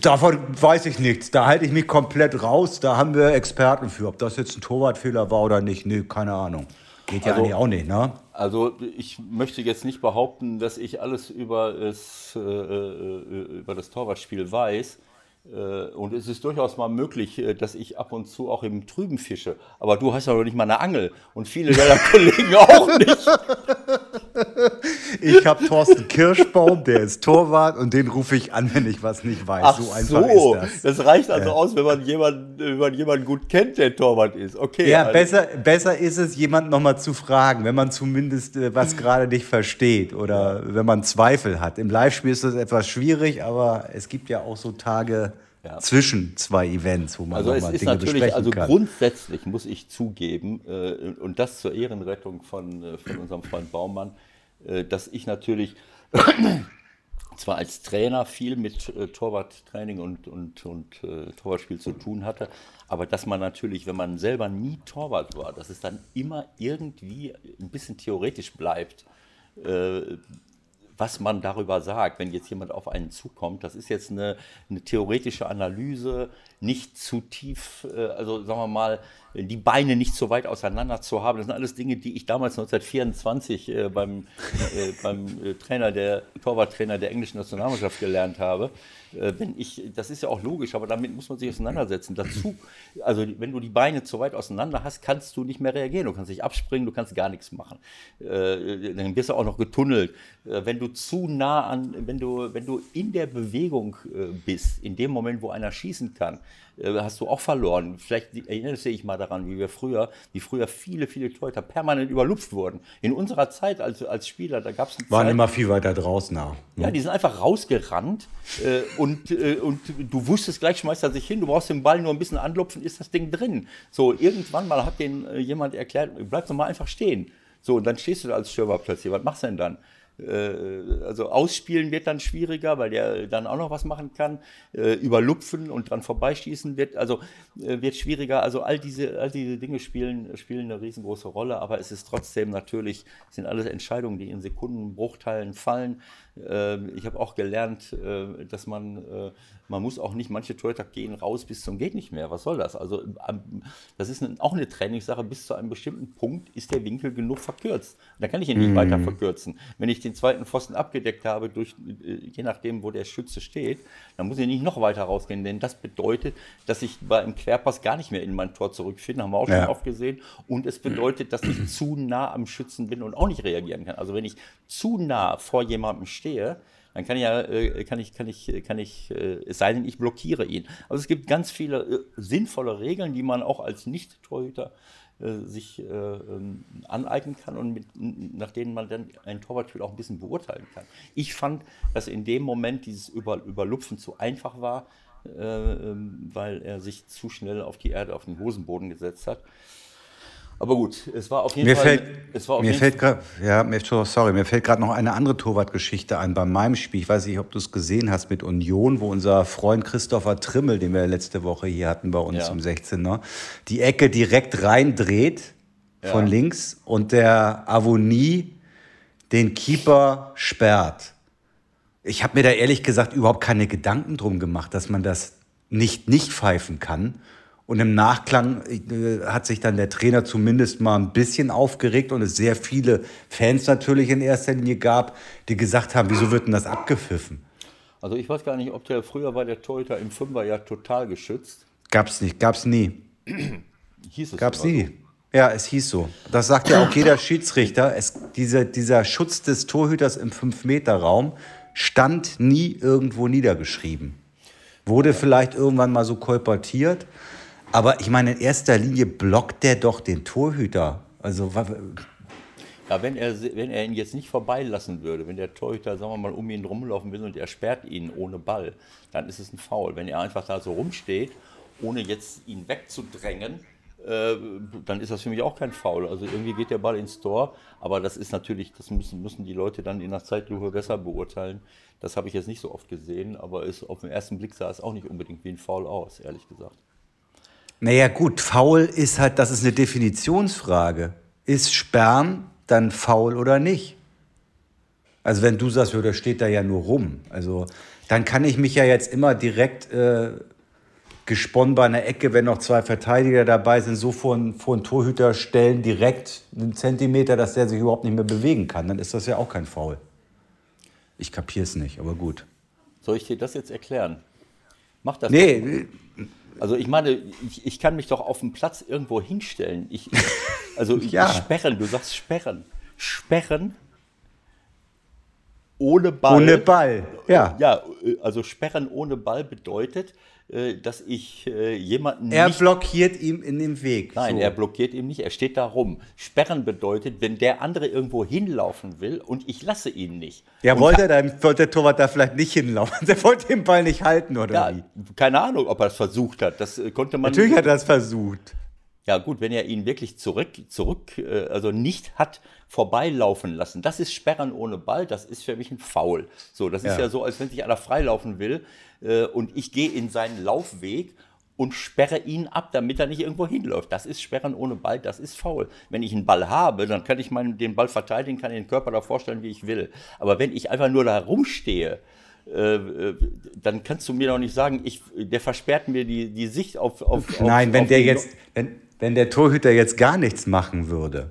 davon weiß ich nichts. Da halte ich mich komplett raus. Da haben wir Experten für. Ob das jetzt ein Torwartfehler war oder nicht, nee, keine Ahnung. Geht ja also, eigentlich auch nicht, ne? Also ich möchte jetzt nicht behaupten, dass ich alles über das, äh, äh über das Torwartspiel weiß. Äh, und es ist durchaus mal möglich, äh, dass ich ab und zu auch im Trüben fische. Aber du hast ja noch nicht mal eine Angel und viele deiner Kollegen auch nicht. Ich habe Thorsten Kirschbaum, der ist Torwart und den rufe ich an, wenn ich was nicht weiß. Ach so einfach so. ist das. Das reicht also ja. aus, wenn man, jemanden, wenn man jemanden gut kennt, der Torwart ist. Okay. Ja, also. besser, besser ist es, jemanden nochmal zu fragen, wenn man zumindest äh, was gerade nicht versteht oder wenn man Zweifel hat. Im Live-Spiel ist das etwas schwierig, aber es gibt ja auch so Tage, ja. zwischen zwei Events, wo man also es ist Dinge natürlich, also kann. grundsätzlich muss ich zugeben äh, und das zur Ehrenrettung von, äh, von unserem Freund Baumann, äh, dass ich natürlich zwar als Trainer viel mit äh, Torwarttraining und, und, und äh, Torwartspiel zu tun hatte, aber dass man natürlich, wenn man selber nie Torwart war, dass es dann immer irgendwie ein bisschen theoretisch bleibt, äh, was man darüber sagt, wenn jetzt jemand auf einen zukommt. Das ist jetzt eine, eine theoretische Analyse, nicht zu tief, äh, also sagen wir mal, die Beine nicht so weit auseinander zu haben. Das sind alles Dinge, die ich damals 1924 äh, beim, äh, beim Trainer der Torwarttrainer der englischen Nationalmannschaft gelernt habe. Wenn ich, das ist ja auch logisch, aber damit muss man sich auseinandersetzen. Dazu, also wenn du die Beine zu weit auseinander hast, kannst du nicht mehr reagieren. Du kannst nicht abspringen, du kannst gar nichts machen. Dann wirst du auch noch getunnelt. wenn du zu nah an, wenn du, wenn du in der Bewegung bist, in dem Moment, wo einer schießen kann, hast du auch verloren. Vielleicht erinnerst du dich mal daran, wie wir früher, wie früher viele, viele Torhüter permanent überlupft wurden. In unserer Zeit als, als Spieler, da gab es Waren Zeit, immer viel weiter draußen. Ne? Ja, die sind einfach rausgerannt äh, und, äh, und du wusstest gleich, schmeißt er sich hin, du brauchst den Ball nur ein bisschen anlupfen, ist das Ding drin. So, irgendwann mal hat den äh, jemand erklärt, bleib doch mal einfach stehen. So, und dann stehst du da als Stürmer plötzlich. Was machst du denn dann? Äh, also ausspielen wird dann schwieriger, weil der dann auch noch was machen kann. Äh, überlupfen und dran vorbeischießen wird, also äh, wird schwieriger. Also all diese, all diese Dinge spielen, spielen eine riesengroße Rolle, aber es ist trotzdem natürlich, sind alles Entscheidungen, die in Sekundenbruchteilen fallen. Ähm, ich habe auch gelernt, dass man, man muss auch nicht, manche Torhüter gehen raus bis zum geht nicht mehr. Was soll das? Also das ist auch eine Trainingssache. Bis zu einem bestimmten Punkt ist der Winkel genug verkürzt. Da kann ich ihn nicht mhm. weiter verkürzen. Wenn ich den zweiten Pfosten abgedeckt habe, durch, je nachdem, wo der Schütze steht, dann muss ich nicht noch weiter rausgehen, denn das bedeutet, dass ich beim Querpass gar nicht mehr in mein Tor zurückfinde, haben wir auch schon ja. oft gesehen. Und es bedeutet, dass ich zu nah am Schützen bin und auch nicht reagieren kann. Also wenn ich zu nah vor jemandem stehe, dann kann ich ja, äh, kann ich, kann ich, kann ich, äh, es sei denn, ich blockiere ihn. Also es gibt ganz viele äh, sinnvolle Regeln, die man auch als Nicht-Torhüter sich ähm, aneignen kann und mit, nach denen man dann ein Torwartspiel auch ein bisschen beurteilen kann. Ich fand, dass in dem Moment dieses Über, Überlupfen zu einfach war, ähm, weil er sich zu schnell auf die Erde, auf den Hosenboden gesetzt hat. Aber gut, es war auf jeden mir Fall. Fällt, es war auf mir jeden fällt gerade, ja, mir, sorry, mir fällt gerade noch eine andere Torwartgeschichte ein bei meinem Spiel. Ich weiß nicht, ob du es gesehen hast mit Union, wo unser Freund Christopher Trimmel, den wir letzte Woche hier hatten bei uns ja. im 16er, die Ecke direkt reindreht von ja. links und der Avonie den Keeper sperrt. Ich habe mir da ehrlich gesagt überhaupt keine Gedanken drum gemacht, dass man das nicht nicht pfeifen kann. Und im Nachklang äh, hat sich dann der Trainer zumindest mal ein bisschen aufgeregt und es sehr viele Fans natürlich in erster Linie gab, die gesagt haben, wieso wird denn das abgepfiffen? Also ich weiß gar nicht, ob der früher war der Torhüter im Fünfer ja total geschützt. Gab's nicht, gab's nie. hieß es Gab's nie. So. Ja, es hieß so. Das sagt ja auch jeder Schiedsrichter. Es, diese, dieser Schutz des Torhüters im 5-Meter-Raum stand nie irgendwo niedergeschrieben. Wurde vielleicht irgendwann mal so kolportiert, aber ich meine, in erster Linie blockt der doch den Torhüter. Also ja, wenn er, wenn er ihn jetzt nicht vorbeilassen würde, wenn der Torhüter, sagen wir mal, um ihn rumlaufen will und er sperrt ihn ohne Ball, dann ist es ein Foul. Wenn er einfach da so rumsteht, ohne jetzt ihn wegzudrängen, äh, dann ist das für mich auch kein Foul. Also irgendwie geht der Ball ins Tor, aber das ist natürlich, das müssen, müssen die Leute dann in der Zeitlupe besser beurteilen. Das habe ich jetzt nicht so oft gesehen, aber ist, auf den ersten Blick sah es auch nicht unbedingt wie ein Foul aus, ehrlich gesagt. Naja, gut, faul ist halt, das ist eine Definitionsfrage. Ist Sperren dann faul oder nicht? Also, wenn du sagst, ja, der steht da ja nur rum. Also, dann kann ich mich ja jetzt immer direkt äh, gesponnen bei einer Ecke, wenn noch zwei Verteidiger dabei sind, so vor, vor einen Torhüter stellen, direkt einen Zentimeter, dass der sich überhaupt nicht mehr bewegen kann. Dann ist das ja auch kein Foul. Ich kapiere es nicht, aber gut. Soll ich dir das jetzt erklären? Mach das. Nee, also ich meine, ich, ich, kann mich doch auf dem Platz irgendwo hinstellen. Ich, also ja. sperren, du sagst sperren. Sperren ohne Ball. Ohne Ball, ja. Ja, also sperren ohne Ball bedeutet, dass ich äh, jemanden. Er blockiert ihm in den Weg. Nein, so. er blockiert ihm nicht, er steht da rum. Sperren bedeutet, wenn der andere irgendwo hinlaufen will und ich lasse ihn nicht. Ja, und wollte, er, wollte der Torwart da vielleicht nicht hinlaufen? Der wollte den Ball nicht halten, oder ja, wie? Keine Ahnung, ob er das versucht hat. Das äh, konnte man. Natürlich hat er das versucht. Ja, gut, wenn er ihn wirklich zurück, zurück, also nicht hat vorbeilaufen lassen, das ist Sperren ohne Ball, das ist für mich ein Foul. So, das ja. ist ja so, als wenn sich einer freilaufen will äh, und ich gehe in seinen Laufweg und sperre ihn ab, damit er nicht irgendwo hinläuft. Das ist Sperren ohne Ball, das ist faul. Wenn ich einen Ball habe, dann kann ich meinen, den Ball verteidigen, kann den Körper da vorstellen, wie ich will. Aber wenn ich einfach nur da rumstehe, äh, äh, dann kannst du mir doch nicht sagen, ich, der versperrt mir die, die Sicht auf. auf Nein, auf, wenn der jetzt, wenn, wenn der Torhüter jetzt gar nichts machen würde,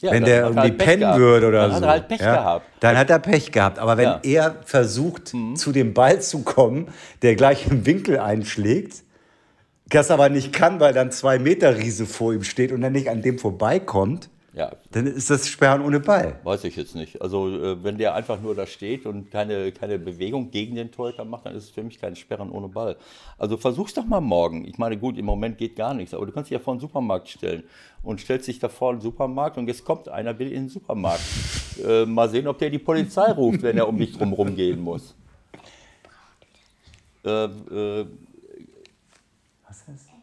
ja, wenn der irgendwie halt pennen gehabt. würde oder dann so. Hat er halt Pech ja, gehabt. Dann hat er Pech gehabt. Aber wenn ja. er versucht, mhm. zu dem Ball zu kommen, der gleich im Winkel einschlägt, das aber nicht kann, weil dann zwei Meter Riese vor ihm steht und er nicht an dem vorbeikommt, ja. Dann ist das Sperren ohne Ball. Weiß ich jetzt nicht. Also äh, wenn der einfach nur da steht und keine, keine Bewegung gegen den Torhüter macht, dann ist es für mich kein Sperren ohne Ball. Also versuch's doch mal morgen. Ich meine, gut, im Moment geht gar nichts, aber du kannst dich ja vor einen Supermarkt stellen und stellst dich da vor einen Supermarkt und jetzt kommt einer, will in den Supermarkt. äh, mal sehen, ob der die Polizei ruft, wenn er um dich drum gehen muss. Äh, äh, Was ist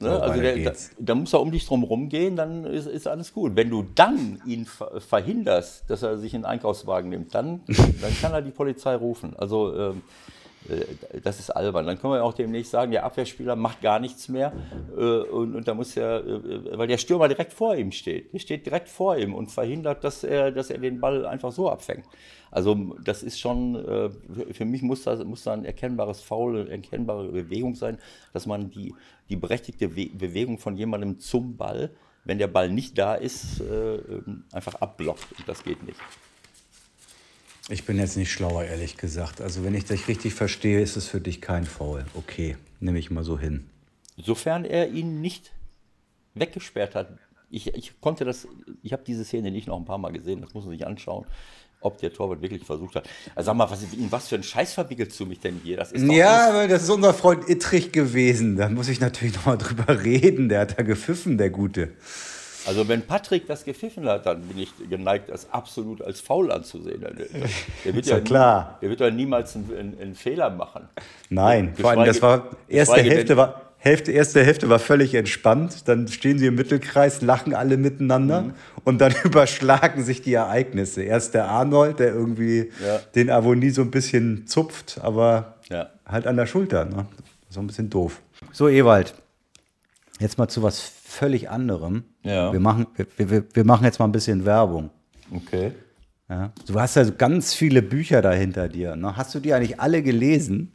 Ne? So, also weiter der, da, da muss er um dich drum rumgehen, dann ist, ist alles gut. Wenn du dann ihn ver verhinderst, dass er sich in den Einkaufswagen nimmt, dann, dann kann er die Polizei rufen. Also ähm, äh, das ist albern. Dann können wir auch demnächst sagen, der Abwehrspieler macht gar nichts mehr äh, und, und da muss er, äh, weil der Stürmer direkt vor ihm steht. Der steht direkt vor ihm und verhindert, dass er, dass er den Ball einfach so abfängt. Also das ist schon, äh, für mich muss da, muss ein erkennbares Foul, eine erkennbare Bewegung sein, dass man die, die berechtigte We Bewegung von jemandem zum Ball, wenn der Ball nicht da ist, äh, ähm, einfach abblockt. Und das geht nicht. Ich bin jetzt nicht schlauer, ehrlich gesagt. Also wenn ich dich richtig verstehe, ist es für dich kein Foul. Okay, nehme ich mal so hin. Sofern er ihn nicht weggesperrt hat. Ich, ich konnte das, ich habe diese Szene nicht noch ein paar Mal gesehen, das muss man sich anschauen, ob der Torwart wirklich versucht hat. Also sag mal, was, in was für ein Scheiß verwickelst du mich denn hier? Das ist doch Ja, aber das ist unser Freund Ittrich gewesen. Da muss ich natürlich noch mal drüber reden. Der hat da gepfiffen, der Gute. Also wenn Patrick das gepfiffen hat, dann bin ich geneigt, das absolut als faul anzusehen. Der, der wird Ist ja nie- klar. Der wird ja niemals einen, einen, einen Fehler machen. Nein, vor allem, das war erste Hälfte war Hälfte, erste Hälfte war völlig entspannt. Dann stehen sie im Mittelkreis, lachen alle miteinander Mhm. und dann überschlagen sich die Ereignisse. Erst der Arnold, der irgendwie Ja. den Avonie so ein bisschen zupft, aber Ja. halt an der Schulter. Ne? So ein bisschen doof. So, Ewald, jetzt mal zu was völlig anderem. Ja. Wir, machen, wir, wir, wir machen jetzt mal ein bisschen Werbung. Okay. Ja. Du hast ja so ganz viele Bücher da hinter dir. Ne? Hast du die eigentlich alle gelesen?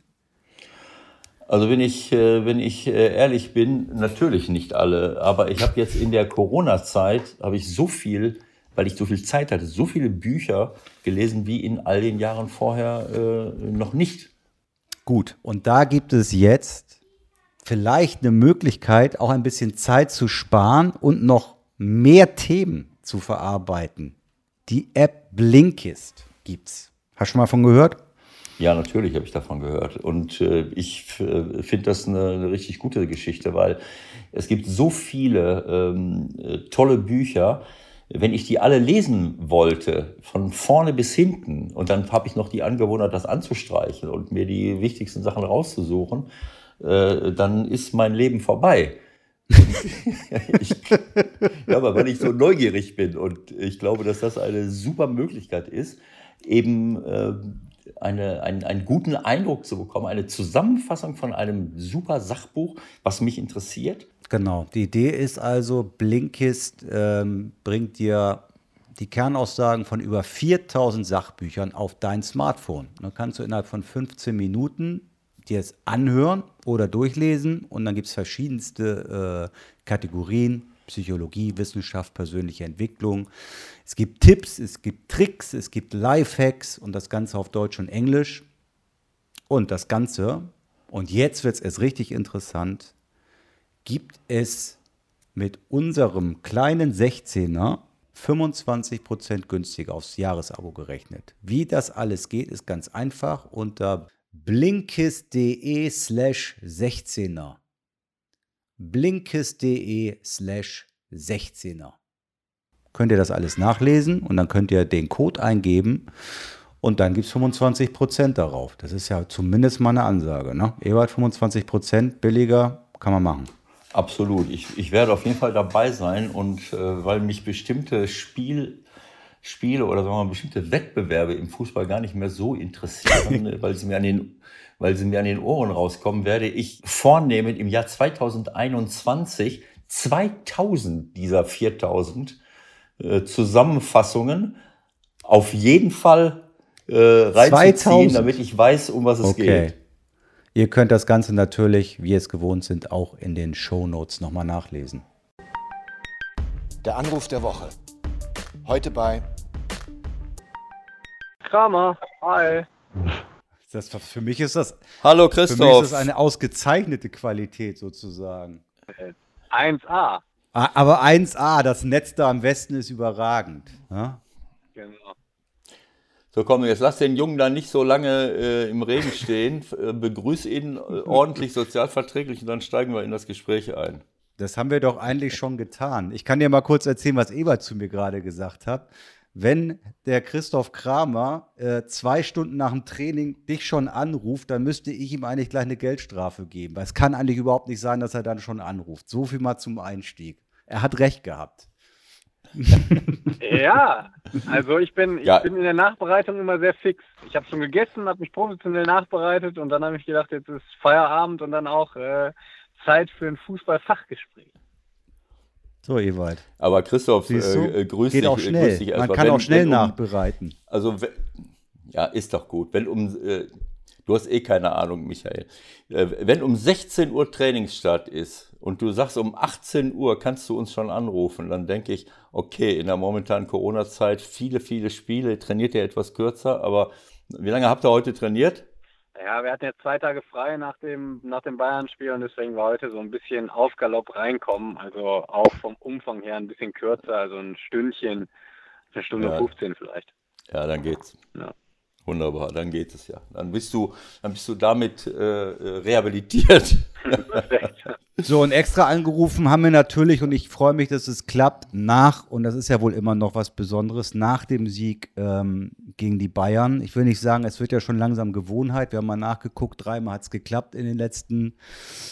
Also wenn ich, äh, wenn ich äh, ehrlich bin, natürlich nicht alle, aber ich habe jetzt in der Corona-Zeit, habe ich so viel, weil ich so viel Zeit hatte, so viele Bücher gelesen wie in all den Jahren vorher äh, noch nicht. Gut, und da gibt es jetzt vielleicht eine Möglichkeit, auch ein bisschen Zeit zu sparen und noch mehr Themen zu verarbeiten. Die App Blinkist gibt's. Hast du schon mal von gehört? Ja, natürlich habe ich davon gehört. Und äh, ich äh, finde das eine, eine richtig gute Geschichte, weil es gibt so viele ähm, äh, tolle Bücher. Wenn ich die alle lesen wollte, von vorne bis hinten, und dann habe ich noch die Angewohnheit, das anzustreichen und mir die wichtigsten Sachen rauszusuchen, äh, dann ist mein Leben vorbei. ich, ja, aber weil ich so neugierig bin und ich glaube, dass das eine super Möglichkeit ist, eben äh, eine, einen, einen guten Eindruck zu bekommen, eine Zusammenfassung von einem super Sachbuch, was mich interessiert. Genau. Die Idee ist also, Blinkist ähm, bringt dir die Kernaussagen von über 4000 Sachbüchern auf dein Smartphone. Dann kannst du innerhalb von 15 Minuten dir es anhören oder durchlesen und dann gibt es verschiedenste äh, Kategorien. Psychologie, Wissenschaft, persönliche Entwicklung. Es gibt Tipps, es gibt Tricks, es gibt Lifehacks und das Ganze auf Deutsch und Englisch. Und das Ganze, und jetzt wird es erst richtig interessant, gibt es mit unserem kleinen 16er 25% günstiger aufs Jahresabo gerechnet. Wie das alles geht, ist ganz einfach unter blinkist.de slash 16er. blinkist.de slash 16er. Könnt ihr das alles nachlesen und dann könnt ihr den Code eingeben und dann gibt es 25% darauf. Das ist ja zumindest mal eine Ansage. Ne? Ewald, 25% billiger kann man machen. Absolut. Ich, ich werde auf jeden Fall dabei sein und äh, weil mich bestimmte Spiel, Spiele oder sagen wir mal, bestimmte Wettbewerbe im Fußball gar nicht mehr so interessieren, weil sie mir an den weil sie mir an den Ohren rauskommen, werde ich vornehmen im Jahr 2021 2000 dieser 4000 äh, Zusammenfassungen auf jeden Fall äh, reinzuziehen, 2000? damit ich weiß, um was es Okay. geht. Ihr könnt das Ganze natürlich, wie ihr es gewohnt sind, auch in den Shownotes nochmal nachlesen. Der Anruf der Woche. Heute bei Kramer, hi. Das, für mich ist das, Hallo für mich ist Christoph. das eine ausgezeichnete Qualität sozusagen. 1A. Ah, Aber 1A, das Netz da am Westen ist überragend. Ja? Genau. So komm, jetzt lass den Jungen da nicht so lange äh, im Regen stehen. Äh, begrüß ihn äh, ordentlich sozialverträglich und dann steigen wir in das Gespräch ein. Das haben wir doch eigentlich schon getan. Ich kann dir mal kurz erzählen, was Ebert zu mir gerade gesagt hat. Wenn der Christoph Kramer äh, zwei Stunden nach dem Training dich schon anruft, dann müsste ich ihm eigentlich gleich eine Geldstrafe geben. Weil es kann eigentlich überhaupt nicht sein, dass er dann schon anruft. So viel mal zum Einstieg. Er hat recht gehabt. Ja, also ich bin, ich Ja. bin in der Nachbereitung immer sehr fix. Ich habe schon gegessen, habe mich professionell nachbereitet und dann habe ich gedacht, jetzt ist Feierabend und dann auch äh, Zeit für ein Fußballfachgespräch. So, Ewald. Aber Christoph, Siehst du? äh, äh, grüß Geht dich. auch äh, schnell. Grüß dich Man erstmal. kann Wenn- auch schnell wenn um, nachbereiten. Also, we- ja, ist doch gut. Wenn um, äh, du hast eh keine Ahnung, Michael. Äh, wenn um 16 Uhr Trainingsstart ist und du sagst, um 18 Uhr kannst du uns schon anrufen, dann denke ich, okay, in der momentanen Corona-Zeit viele, viele Spiele, trainiert ihr etwas kürzer, aber wie lange habt ihr heute trainiert? Ja, wir hatten jetzt zwei Tage frei nach dem, nach dem Bayern-Spiel und deswegen war heute so ein bisschen auf Galopp reinkommen. Also auch vom Umfang her ein bisschen kürzer, also ein Stündchen, eine Stunde Ja. 15 vielleicht. Ja, dann geht's. Ja. Wunderbar, dann geht es ja. Dann bist du, dann bist du damit äh, äh, rehabilitiert. So, und extra angerufen haben wir natürlich, und ich freue mich, dass es klappt, nach, und das ist ja wohl immer noch was Besonderes, nach dem Sieg ähm, gegen die Bayern. Ich will nicht sagen, es wird ja schon langsam Gewohnheit. Wir haben mal nachgeguckt, dreimal hat es geklappt in den letzten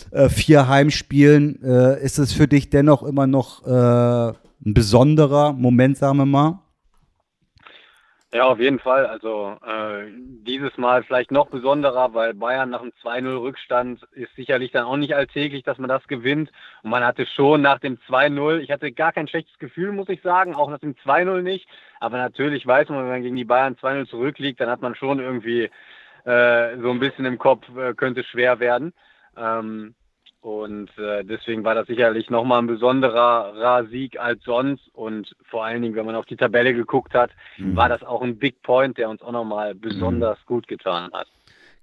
äh, vier Heimspielen. Äh, ist es für dich dennoch immer noch äh, ein besonderer Moment, sagen wir mal? Ja, auf jeden Fall. Also äh, dieses Mal vielleicht noch besonderer, weil Bayern nach einem 2-0 Rückstand ist sicherlich dann auch nicht alltäglich, dass man das gewinnt. Und man hatte schon nach dem 2-0, ich hatte gar kein schlechtes Gefühl, muss ich sagen, auch nach dem 2-0 nicht. Aber natürlich weiß man, wenn man gegen die Bayern 2-0 zurückliegt, dann hat man schon irgendwie äh, so ein bisschen im Kopf, äh, könnte schwer werden. Ähm, und äh, deswegen war das sicherlich nochmal ein besonderer Sieg als sonst. Und vor allen Dingen, wenn man auf die Tabelle geguckt hat, war das auch ein Big Point, der uns auch nochmal besonders gut getan hat.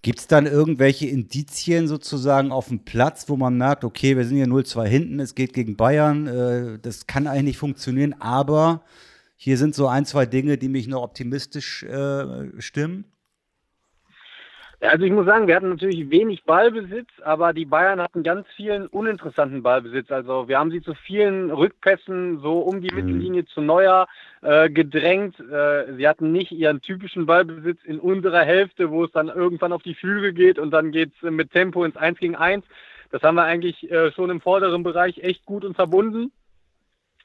Gibt es dann irgendwelche Indizien sozusagen auf dem Platz, wo man merkt, okay, wir sind hier 0-2 hinten, es geht gegen Bayern, äh, das kann eigentlich nicht funktionieren, aber hier sind so ein, zwei Dinge, die mich noch optimistisch äh, stimmen? Also ich muss sagen, wir hatten natürlich wenig Ballbesitz, aber die Bayern hatten ganz vielen uninteressanten Ballbesitz. Also wir haben sie zu vielen Rückpässen so um die Mittellinie zu Neuer äh, gedrängt. Äh, sie hatten nicht ihren typischen Ballbesitz in unserer Hälfte, wo es dann irgendwann auf die Flügel geht und dann geht's mit Tempo ins 1 gegen 1. Das haben wir eigentlich äh, schon im vorderen Bereich echt gut und verbunden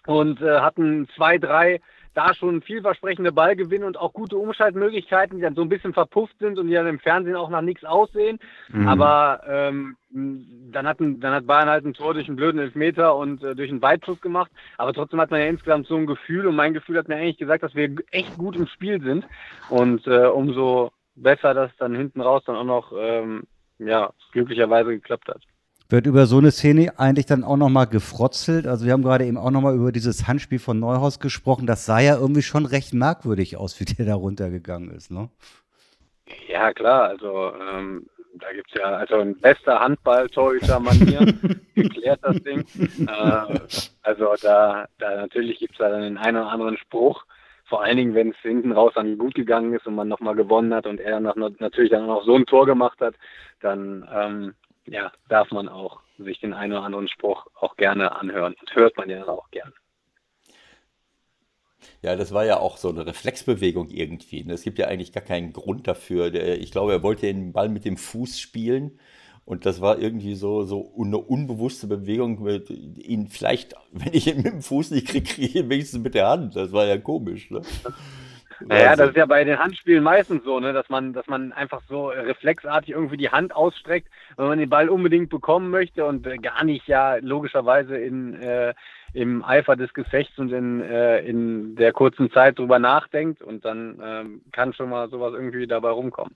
und äh, hatten zwei, drei da schon vielversprechende Ballgewinne und auch gute Umschaltmöglichkeiten, die dann so ein bisschen verpufft sind und die dann im Fernsehen auch nach nichts aussehen. Aber ähm, dann, hatten, dann hat Bayern halt ein Tor durch einen blöden Elfmeter und äh, durch einen Weitschuss gemacht. Aber trotzdem hat man ja insgesamt so ein Gefühl und mein Gefühl hat mir eigentlich gesagt, dass wir echt gut im Spiel sind. Und äh, umso besser, dass dann hinten raus dann auch noch ähm, ja, glücklicherweise geklappt hat. Wird über so eine Szene eigentlich dann auch nochmal gefrotzelt? Also wir haben gerade eben auch nochmal über dieses Handspiel von Neuhaus gesprochen. Das sah ja irgendwie schon recht merkwürdig aus, wie der da runtergegangen ist, ne? Ja, klar, also ähm, da gibt's ja also in bester Handball-Torhüter-Manier geklärt das Ding. Äh, also da, da natürlich gibt's da dann den einen oder anderen Spruch. Vor allen Dingen, wenn es hinten raus dann gut gegangen ist und man nochmal gewonnen hat und er nach, natürlich dann auch noch so ein Tor gemacht hat, dann ähm, ja, darf man auch sich den einen oder anderen Spruch auch gerne anhören. Und hört man ja auch gerne. Ja, das war ja auch so eine Reflexbewegung irgendwie. ne? Es gibt ja eigentlich gar keinen Grund dafür. Ich glaube, er wollte den Ball mit dem Fuß spielen. Und das war irgendwie so, so eine unbewusste Bewegung. Mit ihn vielleicht, wenn ich ihn mit dem Fuß nicht kriege, kriege ich ihn wenigstens mit der Hand. Das war ja komisch. Ne? Naja, das ist ja bei den Handspielen meistens so, ne, dass man, dass man einfach so reflexartig irgendwie die Hand ausstreckt, wenn man den Ball unbedingt bekommen möchte und äh, gar nicht ja logischerweise in, äh, im Eifer des Gefechts und in, äh, in der kurzen Zeit drüber nachdenkt und dann ähm, kann schon mal sowas irgendwie dabei rumkommen.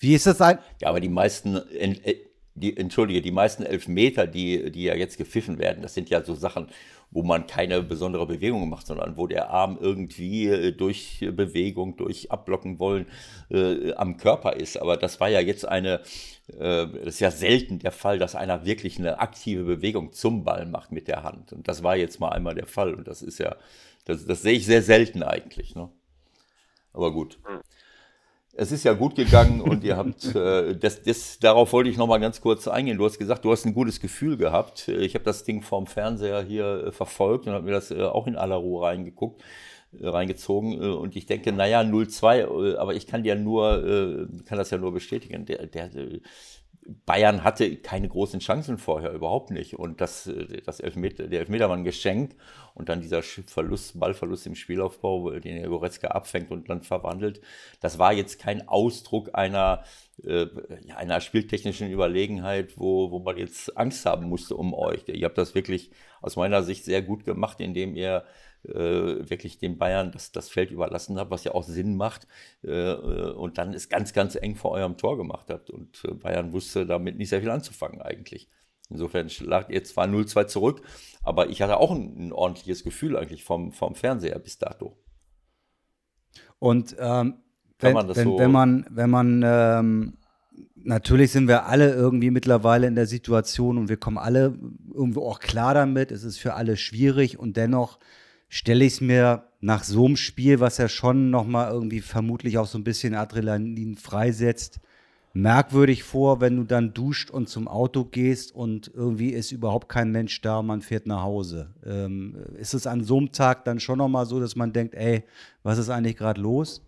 Wie ist das ein? Ja, aber die meisten, en- äh, die, entschuldige, die meisten Elfmeter, die, die ja jetzt gepfiffen werden, das sind ja so Sachen, wo man keine besondere Bewegung macht, sondern wo der Arm irgendwie äh, durch Bewegung, durch Abblocken wollen äh, am Körper ist. Aber das war ja jetzt eine, äh, das ist ja selten der Fall, dass einer wirklich eine aktive Bewegung zum Ball macht mit der Hand. Und das war jetzt mal einmal der Fall. Und das ist ja, das, das sehe ich sehr selten eigentlich. Ne? Aber gut. Es ist ja gut gegangen und ihr habt, äh, das, das, darauf wollte ich nochmal ganz kurz eingehen. Du hast gesagt, du hast ein gutes Gefühl gehabt. Ich habe das Ding vorm Fernseher hier äh, verfolgt und habe mir das äh, auch in aller Ruhe reingeguckt. reingezogen und ich denke, naja, 0-2, aber ich kann ja nur, kann das ja nur bestätigen. Der, der Bayern hatte keine großen Chancen vorher, überhaupt nicht. Und das, das Elfmeter, der Elfmeter war ein Geschenk. Und dann dieser Verlust, Ballverlust im Spielaufbau, den der Goretzka abfängt und dann verwandelt. Das war jetzt kein Ausdruck einer, äh, einer spieltechnischen Überlegenheit, wo, wo man jetzt Angst haben musste um euch. Ihr habt das wirklich aus meiner Sicht sehr gut gemacht, indem ihr äh, wirklich den Bayern das, das Feld überlassen habt, was ja auch Sinn macht. Äh, äh, und dann ist ganz, ganz eng vor eurem Tor gemacht habt. Und äh, Bayern wusste damit nicht sehr viel anzufangen eigentlich. Insofern lag ihr zwar 0-2 zurück, aber ich hatte auch ein, ein, ordentliches Gefühl eigentlich vom, vom Fernseher bis dato. Und ähm, wenn, man wenn, so wenn, man, wenn man ähm, natürlich sind wir alle irgendwie mittlerweile in der Situation und wir kommen alle irgendwo auch klar damit, es ist für alle schwierig und dennoch stelle ich es mir nach so einem Spiel, was ja schon nochmal irgendwie vermutlich auch so ein bisschen Adrenalin freisetzt, merkwürdig vor, wenn du dann duscht und zum Auto gehst und irgendwie ist überhaupt kein Mensch da, man fährt nach Hause. Ähm, ist es an so einem Tag dann schon nochmal so, dass man denkt, ey, was ist eigentlich gerade los?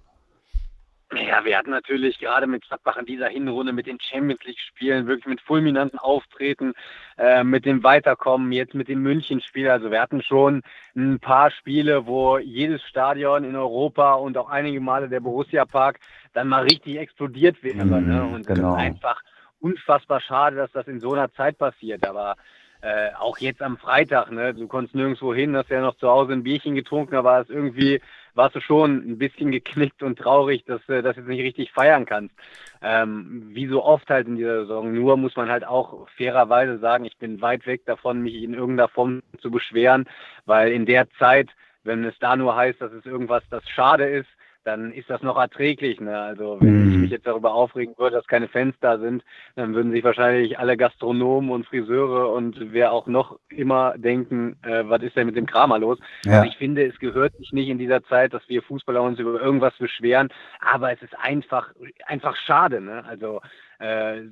Ja, wir hatten natürlich gerade mit Gladbach in dieser Hinrunde mit den Champions League-Spielen wirklich mit fulminanten Auftreten, äh, mit dem Weiterkommen, jetzt mit dem München-Spiel. Also wir hatten schon ein paar Spiele, wo jedes Stadion in Europa und auch einige Male der Borussia-Park dann mal richtig explodiert wäre. Mhm, ne? Und das genau. ist einfach unfassbar schade, dass das in so einer Zeit passiert. Aber äh, auch jetzt am Freitag, ne? Du konntest nirgendwo hin, hast ja noch zu Hause ein Bierchen getrunken, aber es irgendwie warst du schon ein bisschen geknickt und traurig, dass du das jetzt nicht richtig feiern kannst. Ähm, wie so oft halt in dieser Saison. Nur muss man halt auch fairerweise sagen, ich bin weit weg davon, mich in irgendeiner Form zu beschweren, weil in der Zeit, wenn es da nur heißt, dass es irgendwas, das schade ist, dann ist das noch erträglich. Ne? Also wenn mhm. ich mich jetzt darüber aufregen würde, dass keine Fans da sind, dann würden sich wahrscheinlich alle Gastronomen und Friseure und wer auch noch immer denken, äh, was ist denn mit dem Kramer los? Ja. Also ich finde, es gehört sich nicht in dieser Zeit, dass wir Fußballer uns über irgendwas beschweren, aber es ist einfach, einfach schade. Ne? Also äh,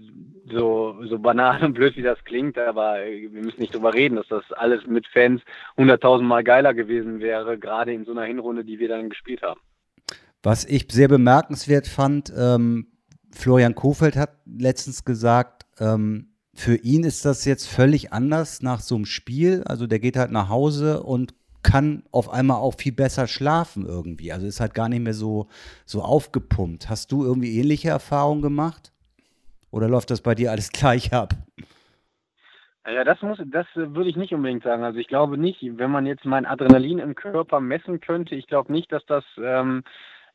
so, so banal und blöd wie das klingt, aber wir müssen nicht drüber reden, dass das alles mit Fans hunderttausendmal geiler gewesen wäre, gerade in so einer Hinrunde, die wir dann gespielt haben. Was ich sehr bemerkenswert fand, ähm, Florian Kofeld hat letztens gesagt, ähm, für ihn ist das jetzt völlig anders nach so einem Spiel. Also der geht halt nach Hause und kann auf einmal auch viel besser schlafen irgendwie. Also ist halt gar nicht mehr so, so aufgepumpt. Hast du irgendwie ähnliche Erfahrungen gemacht? Oder läuft das bei dir alles gleich ab? Ja, das muss, das würde ich nicht unbedingt sagen. Also ich glaube nicht, wenn man jetzt mein Adrenalin im Körper messen könnte, ich glaube nicht, dass das ähm,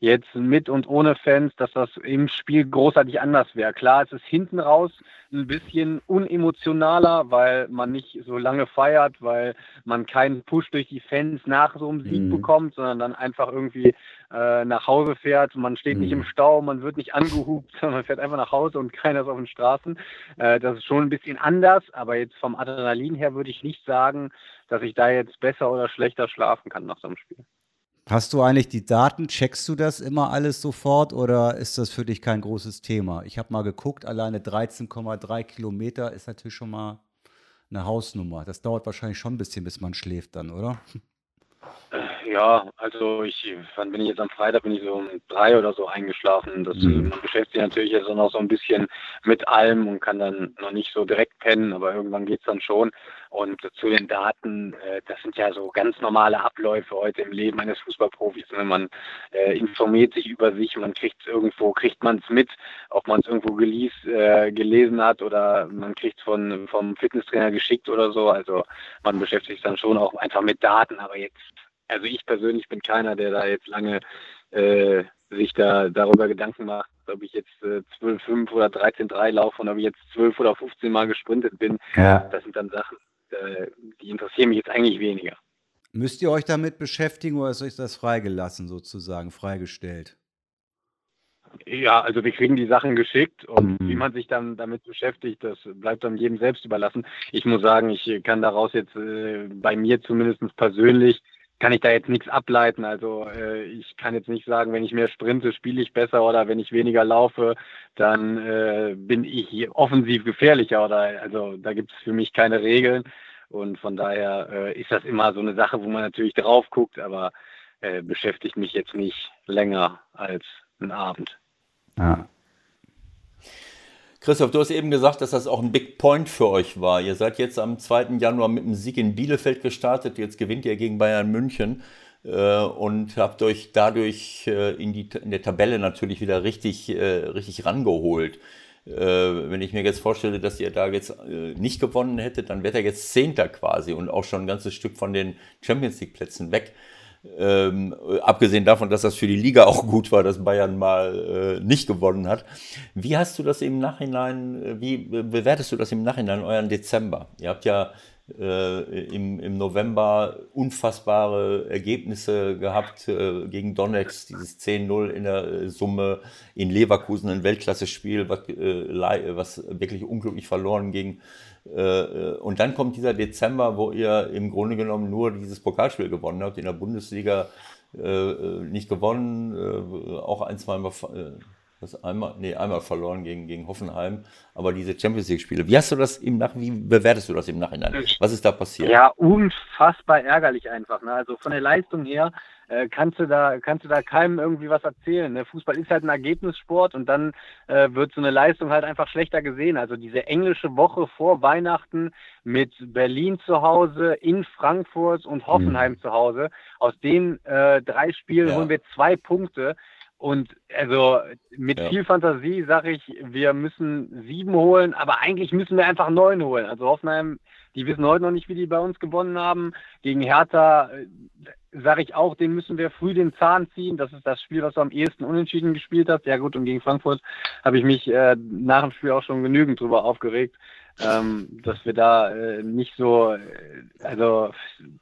jetzt mit und ohne Fans, dass das im Spiel großartig anders wäre. Klar, es ist hinten raus ein bisschen unemotionaler, weil man nicht so lange feiert, weil man keinen Push durch die Fans nach so einem Sieg mhm. bekommt, sondern dann einfach irgendwie äh, nach Hause fährt. Man steht mhm. nicht im. Stau, man wird nicht angehupt, sondern man fährt einfach nach Hause und keiner ist auf den Straßen. Äh, das ist schon ein bisschen anders, aber jetzt vom Adrenalin her würde ich nicht sagen, dass ich da jetzt besser oder schlechter schlafen kann nach so einem Spiel. Hast du eigentlich die Daten? Checkst du das immer alles sofort oder ist das für dich kein großes Thema? Ich habe mal geguckt, alleine 13,3 Kilometer ist natürlich schon mal eine Hausnummer. Das dauert wahrscheinlich schon ein bisschen, bis man schläft dann, oder? Ja, also ich, wann bin ich jetzt am Freitag, bin ich so um drei oder so eingeschlafen. Das, mhm. Man beschäftigt sich natürlich jetzt auch noch so ein bisschen mit allem und kann dann noch nicht so direkt pennen, aber irgendwann geht es dann schon. Und zu den Daten, äh, das sind ja so ganz normale Abläufe heute im Leben eines Fußballprofis. Ne? Man äh, informiert sich über sich, man kriegt es irgendwo, kriegt man es mit, ob man es irgendwo gelies, äh, gelesen hat oder man kriegt es von, vom Fitnesstrainer geschickt oder so. Also man beschäftigt sich dann schon auch einfach mit Daten, aber jetzt also ich persönlich bin keiner, der da jetzt lange äh, sich da darüber Gedanken macht, ob ich jetzt äh, 12, 5 oder 13, 3 laufe und ob ich jetzt 12 oder 15 Mal gesprintet bin. Ja. Das sind dann Sachen, äh, die interessieren mich jetzt eigentlich weniger. Müsst ihr euch damit beschäftigen oder ist euch das freigelassen sozusagen, freigestellt? Ja, also wir kriegen die Sachen geschickt und mhm. wie man sich dann damit beschäftigt, das bleibt dann jedem selbst überlassen. Ich muss sagen, ich kann daraus jetzt äh, bei mir zumindest persönlich kann ich da jetzt nichts ableiten. Also äh, ich kann jetzt nicht sagen, wenn ich mehr sprinte, spiele ich besser oder wenn ich weniger laufe, dann äh, bin ich offensiv gefährlicher oder also da gibt es für mich keine Regeln. Und von daher äh, ist das immer so eine Sache, wo man natürlich drauf guckt, aber äh, beschäftigt mich jetzt nicht länger als ein Abend. Ja. Christoph, du hast eben gesagt, dass das auch ein Big Point für euch war. Ihr seid jetzt am 2. Januar mit einem Sieg in Bielefeld gestartet. Jetzt gewinnt ihr gegen Bayern München äh, und habt euch dadurch äh, in, die, in der Tabelle natürlich wieder richtig, äh, richtig rangeholt. Wenn ich mir jetzt vorstelle, dass ihr da jetzt nicht gewonnen hättet, dann wäre er jetzt Zehnter quasi und auch schon ein ganzes Stück von den Champions League Plätzen weg. Ähm, abgesehen davon, dass das für die Liga auch gut war, dass Bayern mal äh, nicht gewonnen hat. Wie hast du das im Nachhinein, äh, wie bewertest du das im Nachhinein, euren Dezember? Ihr habt ja äh, im, im November unfassbare Ergebnisse gehabt äh, gegen Donetsk, dieses 10-0 in der äh, Summe, in Leverkusen ein Weltklasse-Spiel, was, äh, was wirklich unglücklich verloren ging. Äh, und dann kommt dieser Dezember, wo ihr im Grunde genommen nur dieses Pokalspiel gewonnen habt, in der Bundesliga äh, nicht gewonnen, äh, auch ein, zweimal das einmal, nee, einmal verloren gegen, gegen Hoffenheim, aber diese Champions League-Spiele. Wie hast du das im Nach wie bewertest du das im Nachhinein? Was ist da passiert? Ja, unfassbar ärgerlich einfach. Ne? Also von der Leistung her äh, kannst du da kannst du da keinem irgendwie was erzählen. Ne? Fußball ist halt ein Ergebnissport und dann äh, wird so eine Leistung halt einfach schlechter gesehen. Also diese englische Woche vor Weihnachten mit Berlin zu Hause, in Frankfurt und Hoffenheim mhm. zu Hause. Aus den äh, drei Spielen ja. holen wir zwei Punkte. Und also mit ja. viel Fantasie sage ich, wir müssen sieben holen, aber eigentlich müssen wir einfach neun holen. Also Hoffenheim, die wissen heute noch nicht, wie die bei uns gewonnen haben. Gegen Hertha äh, sage ich auch, den müssen wir früh den Zahn ziehen. Das ist das Spiel, was du am ehesten unentschieden gespielt hast. Ja gut, und gegen Frankfurt habe ich mich äh, nach dem Spiel auch schon genügend drüber aufgeregt, ähm, dass wir da äh, nicht so, äh, also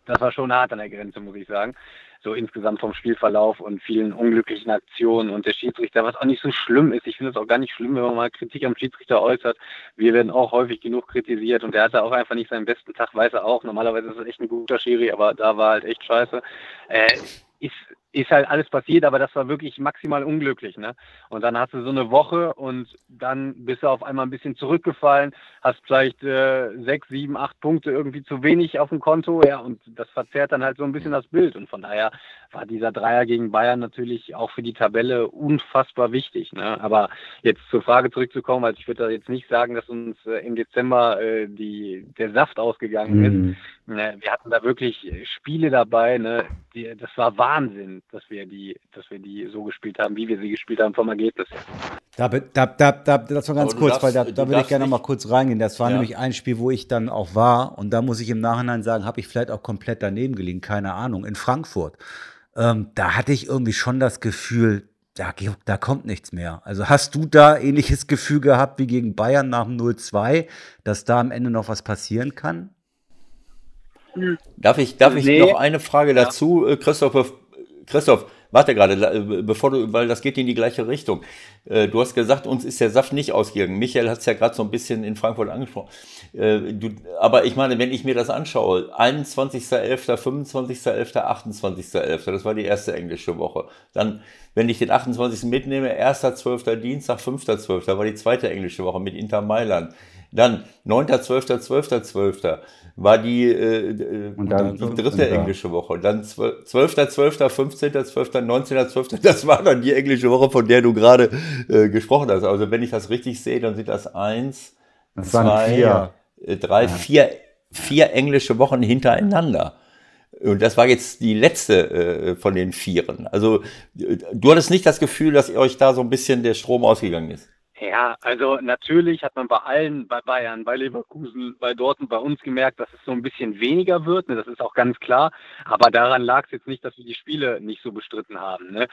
das war schon hart an der Grenze, muss ich sagen so insgesamt vom Spielverlauf und vielen unglücklichen Aktionen und der Schiedsrichter, was auch nicht so schlimm ist. Ich finde es auch gar nicht schlimm, wenn man mal Kritik am Schiedsrichter äußert. Wir werden auch häufig genug kritisiert und der hatte auch einfach nicht seinen besten Tag, weiß er auch. Normalerweise ist es echt ein guter Schiri, aber da war halt echt scheiße. Äh, ist ist halt alles passiert, aber das war wirklich maximal unglücklich. Ne? Und dann hast du so eine Woche und dann bist du auf einmal ein bisschen zurückgefallen, hast vielleicht äh, sechs, sieben, acht Punkte irgendwie zu wenig auf dem Konto, ja, und das verzerrt dann halt so ein bisschen das Bild. Und von daher war dieser Dreier gegen Bayern natürlich auch für die Tabelle unfassbar wichtig. Ne? Aber jetzt zur Frage zurückzukommen, also ich würde da jetzt nicht sagen, dass uns äh, im Dezember äh, die, der Saft ausgegangen mhm. ist. Ne? Wir hatten da wirklich Spiele dabei, ne? Die, das war Wahnsinn dass wir die, dass wir die so gespielt haben, wie wir sie gespielt haben vom Ergebnis her. Da, da, da, da, das war ganz kurz, darfst, weil da, da würde ich gerne noch mal kurz reingehen. Das war ja. nämlich ein Spiel, wo ich dann auch war und da muss ich im Nachhinein sagen, habe ich vielleicht auch komplett daneben gelegen, keine Ahnung, in Frankfurt. Ähm, da hatte ich irgendwie schon das Gefühl, da, da kommt nichts mehr. Also hast du da ähnliches Gefühl gehabt wie gegen Bayern nach dem 0-2, dass da am Ende noch was passieren kann? Darf ich, darf ich nee. noch eine Frage dazu, ja. Äh, Christoph, warte gerade, äh, bevor du, weil das geht in die gleiche Richtung. Äh, du hast gesagt, uns ist der Saft nicht ausgegangen. Michael hat es ja gerade so ein bisschen in Frankfurt angesprochen. Äh, aber ich meine, wenn ich mir das anschaue, 21.11., 25.11., 28.11., das war die erste englische Woche. Dann, wenn ich den 28. mitnehme, 1.12. Dienstag, 5.12., war die zweite englische Woche mit Inter Mailand. Dann 9.12., 12.12. war die, äh, äh die dritte englische Woche. Dann 12.12., 15.12., 19.12., das war dann die englische Woche, von der du gerade äh, gesprochen hast. Also wenn ich das richtig sehe, dann sind das eins, das zwei, vier. Äh, drei, ja. vier, vier englische Wochen hintereinander. Und das war jetzt die letzte äh, von den Vieren. Also du hattest nicht das Gefühl, dass euch da so ein bisschen der Strom ausgegangen ist. Ja, also natürlich hat man bei allen, bei Bayern, bei Leverkusen, bei Dortmund, bei uns gemerkt, dass es so ein bisschen weniger wird. Ne? Das ist auch ganz klar. Aber daran lag es jetzt nicht, dass wir die Spiele nicht so bestritten haben. Ne?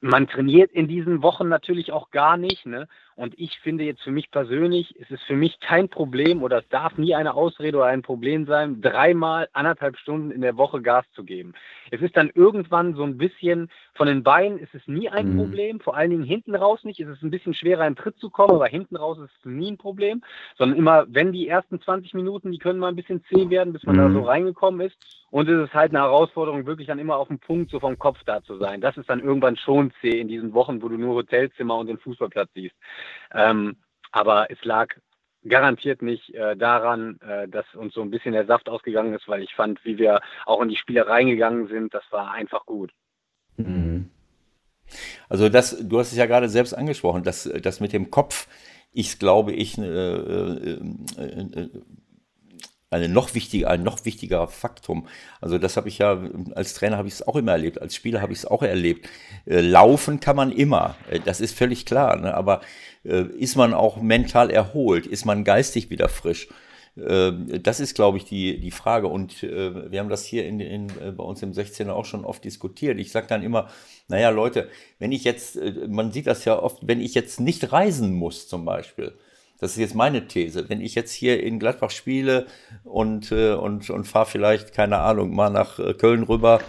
Man trainiert in diesen Wochen natürlich auch gar nicht. Ne? Und ich finde jetzt für mich persönlich, es ist für mich kein Problem oder es darf nie eine Ausrede oder ein Problem sein, dreimal anderthalb Stunden in der Woche Gas zu geben. Es ist dann irgendwann so ein bisschen, von den Beinen ist es nie ein mhm. Problem, vor allen Dingen hinten raus nicht. Es ist ein bisschen schwerer, in Tritt zu kommen, aber hinten raus ist es nie ein Problem, sondern immer, wenn die ersten 20 Minuten, die können mal ein bisschen zäh werden, bis man mhm. da so reingekommen ist. Und es ist halt eine Herausforderung, wirklich dann immer auf dem Punkt so vom Kopf da zu sein. Das ist dann irgendwann schon zäh in diesen Wochen, wo du nur Hotelzimmer und den Fußballplatz siehst. Ähm, aber es lag garantiert nicht äh, daran, äh, dass uns so ein bisschen der Saft ausgegangen ist, weil ich fand, wie wir auch in die Spiele reingegangen sind, das war einfach gut. Mhm. Also das, du hast es ja gerade selbst angesprochen, dass das mit dem Kopf, ich glaube ich, äh, äh, äh, eine noch wichtiger, ein noch wichtiger Faktum. Also das habe ich ja, als Trainer habe ich es auch immer erlebt, als Spieler habe ich es auch erlebt. Äh, laufen kann man immer, äh, das ist völlig klar, ne? aber äh, ist man auch mental erholt, ist man geistig wieder frisch? Äh, das ist, glaube ich, die, die Frage. Und äh, wir haben das hier in, in, äh, bei uns im 16er auch schon oft diskutiert. Ich sage dann immer, naja, Leute, wenn ich jetzt, man sieht das ja oft, wenn ich jetzt nicht reisen muss zum Beispiel, das ist jetzt meine These. Wenn ich jetzt hier in Gladbach spiele und, äh, und, und fahre vielleicht, keine Ahnung, mal nach äh, Köln rüber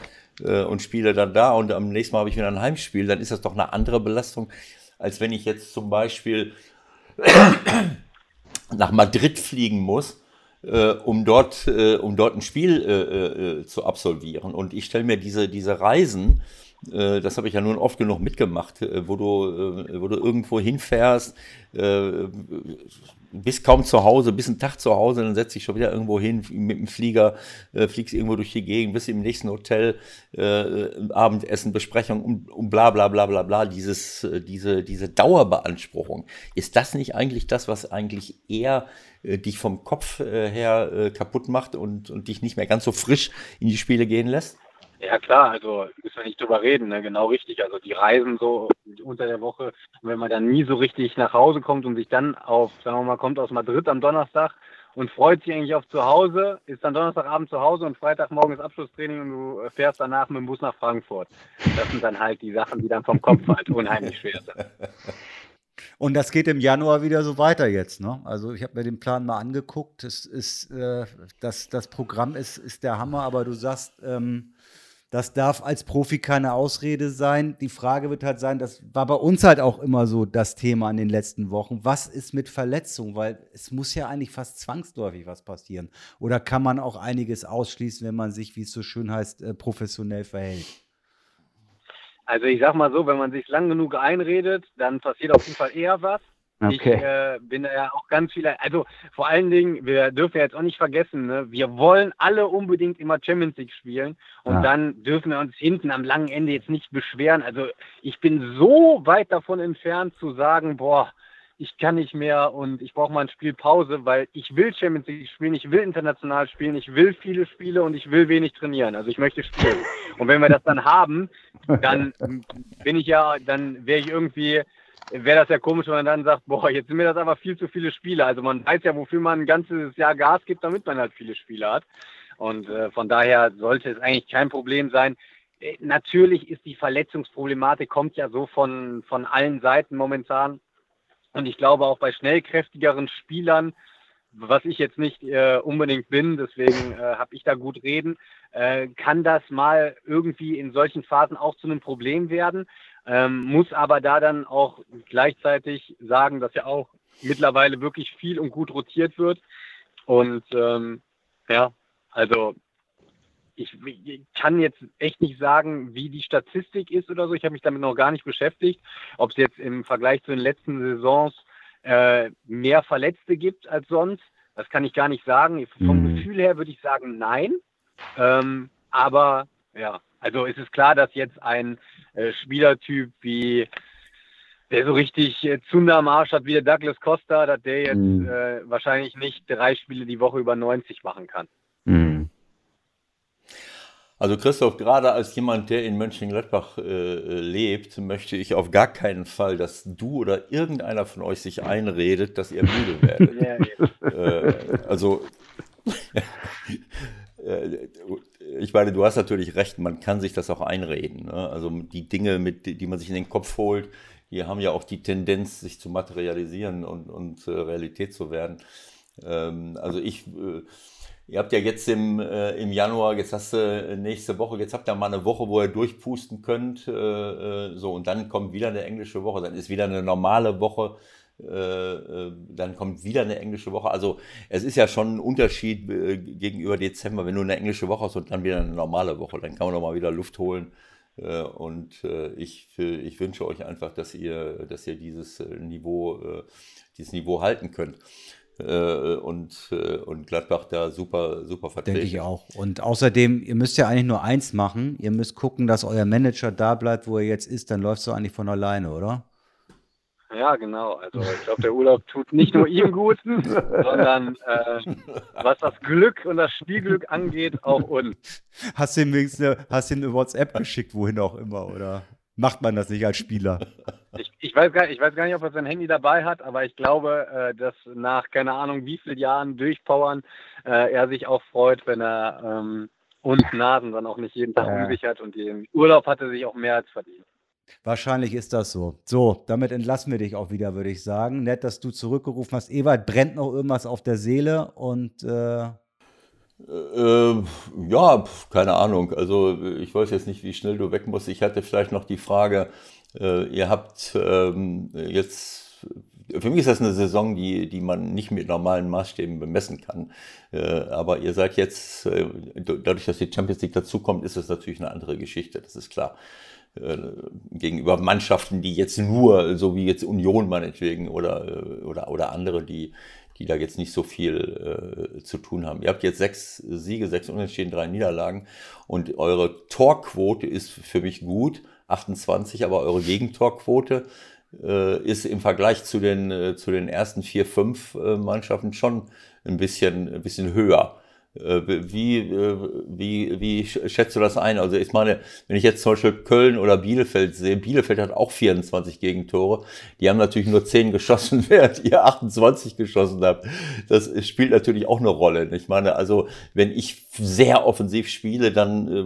äh, und spiele dann da und am nächsten Mal habe ich wieder ein Heimspiel, dann ist das doch eine andere Belastung, als wenn ich jetzt zum Beispiel nach Madrid fliegen muss, äh, um, dort, äh, um dort ein Spiel äh, zu absolvieren. Und ich stelle mir diese, diese Reisen äh, das habe ich ja nun oft genug mitgemacht, äh, wo du, äh, wo du irgendwo hinfährst, bist kaum zu Hause, bist einen Tag zu Hause, dann setzt dich schon wieder irgendwo hin mit dem Flieger, fliegst irgendwo durch die Gegend, bist im nächsten Hotel, Abendessen, Besprechung und, und bla bla bla bla bla, dieses, diese, diese Dauerbeanspruchung. Ist das nicht eigentlich das, was eigentlich eher dich vom Kopf her kaputt macht und, und dich nicht mehr ganz so frisch in die Spiele gehen lässt? Ja klar, also müssen wir nicht drüber reden, ne? genau richtig. Also die Reisen so unter der Woche, wenn man dann nie so richtig nach Hause kommt und sich dann auf, sagen wir mal, kommt aus Madrid am Donnerstag und freut sich eigentlich auf zu Hause, ist dann Donnerstagabend zu Hause und Freitagmorgen ist Abschlusstraining und du fährst danach mit dem Bus nach Frankfurt. Das sind dann halt die Sachen, die dann vom Kopf halt unheimlich schwer sind. Und das geht im Januar wieder so weiter jetzt. Ne? Also ich habe mir den Plan mal angeguckt. Es ist, äh, das, das Programm ist, ist der Hammer, aber du sagst, ähm, das darf als Profi keine Ausrede sein. Die Frage wird halt sein, das war bei uns halt auch immer so das Thema in den letzten Wochen. Was ist mit Verletzungen? Weil es muss ja eigentlich fast zwangsläufig was passieren. Oder kann man auch einiges ausschließen, wenn man sich, wie es so schön heißt, äh, professionell verhält? Also ich sag mal so, wenn man sich lang genug einredet, dann passiert auf jeden Fall eher was. Okay. Ich äh, bin da ja auch ganz viele, also vor allen Dingen, wir dürfen ja jetzt auch nicht vergessen, ne, wir wollen alle unbedingt immer Champions League spielen und ja. dann dürfen wir uns hinten am langen Ende jetzt nicht beschweren. Also ich bin so weit davon entfernt zu sagen, boah, ich kann nicht mehr und ich brauche mal ein Spiel Pause, weil ich will Champions League spielen, ich will international spielen, ich will viele Spiele und ich will wenig trainieren. Also ich möchte spielen. Und wenn wir das dann haben, dann bin ich ja, dann wäre ich irgendwie wäre das ja komisch, wenn man dann sagt, boah, jetzt sind mir das aber viel zu viele Spiele. Also man weiß ja, wofür man ein ganzes Jahr Gas gibt, damit man halt viele Spiele hat. Und äh, von daher sollte es eigentlich kein Problem sein. Äh, natürlich ist die Verletzungsproblematik, kommt ja so von, von allen Seiten momentan. Und ich glaube auch bei schnellkräftigeren Spielern, was ich jetzt nicht äh, unbedingt bin, deswegen äh, habe ich da gut reden, äh, kann das mal irgendwie in solchen Phasen auch zu einem Problem werden ähm, muss aber da dann auch gleichzeitig sagen, dass ja auch mittlerweile wirklich viel und gut rotiert wird. Und ähm, ja, also ich, ich, kann jetzt echt nicht sagen, wie die Statistik ist oder so. Ich habe mich damit noch gar nicht beschäftigt, ob es jetzt im Vergleich zu den letzten Saisons äh, mehr Verletzte gibt als sonst. Das kann ich gar nicht sagen. Vom mhm. Gefühl her würde ich sagen, nein. Ähm, aber ja, also es ist klar, dass jetzt ein äh, Spielertyp wie der so richtig äh, Zunder am Arsch hat wie der Douglas Costa, dass der jetzt mhm. äh, wahrscheinlich nicht drei Spiele die Woche über 90 machen kann. Mhm. Also Christoph, gerade als jemand, der in Mönchengladbach äh, äh, lebt, möchte ich auf gar keinen Fall, dass du oder irgendeiner von euch sich einredet, dass ihr müde werdet. ja, äh, also äh, ich meine, du hast natürlich recht, man kann sich das auch einreden. Ne? Also die Dinge, mit, die man sich in den Kopf holt, die haben ja auch die Tendenz, sich zu materialisieren und, und äh, Realität zu werden. Ähm, also ich, äh, ihr habt ja jetzt im, äh, im Januar, jetzt hast du äh, nächste Woche, jetzt habt ihr mal eine Woche, wo ihr durchpusten könnt, äh, äh, so und dann kommt wieder eine englische Woche, dann ist wieder eine normale Woche äh, dann kommt wieder eine englische Woche. Also es ist ja schon ein Unterschied gegenüber Dezember, wenn du eine englische Woche hast und dann wieder eine normale Woche, dann kann man noch mal wieder Luft holen. und ich, ich wünsche euch einfach, dass ihr, dass ihr dieses Niveau, dieses Niveau halten könnt. Äh, und, äh, und Gladbach da super, super vertreten. Denke ich auch. Und außerdem, ihr müsst ja eigentlich nur eins machen. Ihr müsst gucken, dass euer Manager da bleibt, wo er jetzt ist. Dann läuft es doch eigentlich von alleine, oder? Ja, genau. Also ich glaube, der Urlaub tut nicht nur ihm gut, sondern äh, was das Glück und das Spielglück angeht, auch uns. Hast du ihm eine, hast ihm eine WhatsApp geschickt, wohin auch immer, oder macht man das nicht als Spieler? Ich, ich, weiß gar, ich weiß gar nicht, ob er sein Handy dabei hat, aber ich glaube, äh, dass nach keine Ahnung wie vielen Jahren durchpowern äh, er sich auch freut, wenn er ähm, uns Nasen dann auch nicht jeden Tag ja. unsichert und den Urlaub hat er sich auch mehr als verdient. Wahrscheinlich ist das so. So, damit entlassen wir dich auch wieder, würde ich sagen. Nett, dass du zurückgerufen hast. Ewald, brennt noch irgendwas auf der Seele und äh äh, ja, keine Ahnung. Also ich weiß jetzt nicht, wie schnell du weg musst. Ich hatte vielleicht noch die Frage, äh, ihr habt ähm, jetzt, für mich ist das eine Saison, die, die man nicht mit normalen Maßstäben bemessen kann. Äh, aber ihr seid jetzt, äh, dadurch, dass die Champions League dazukommt, ist es natürlich eine andere Geschichte, das ist klar. Äh, gegenüber Mannschaften, die jetzt nur, so wie jetzt Union meinetwegen oder, äh, oder, oder andere, die, die da jetzt nicht so viel äh, zu tun haben. Ihr habt jetzt sechs Siege, sechs Unentschieden, drei Niederlagen und eure Torquote ist für mich gut, 28, aber eure Gegentorquote äh, ist im Vergleich zu den, äh, zu den ersten vier, fünf äh, Mannschaften schon ein bisschen, ein bisschen höher. Äh, wie, äh, wie, wie schätzt du das ein? Also ich meine, wenn ich jetzt zum Beispiel Köln oder Bielefeld sehe, Bielefeld hat auch 24 Gegentore. Die haben natürlich nur 10 geschossen, während ihr 28 geschossen habt. Das spielt natürlich auch eine Rolle. Ich meine, also wenn ich sehr offensiv spiele, dann, äh,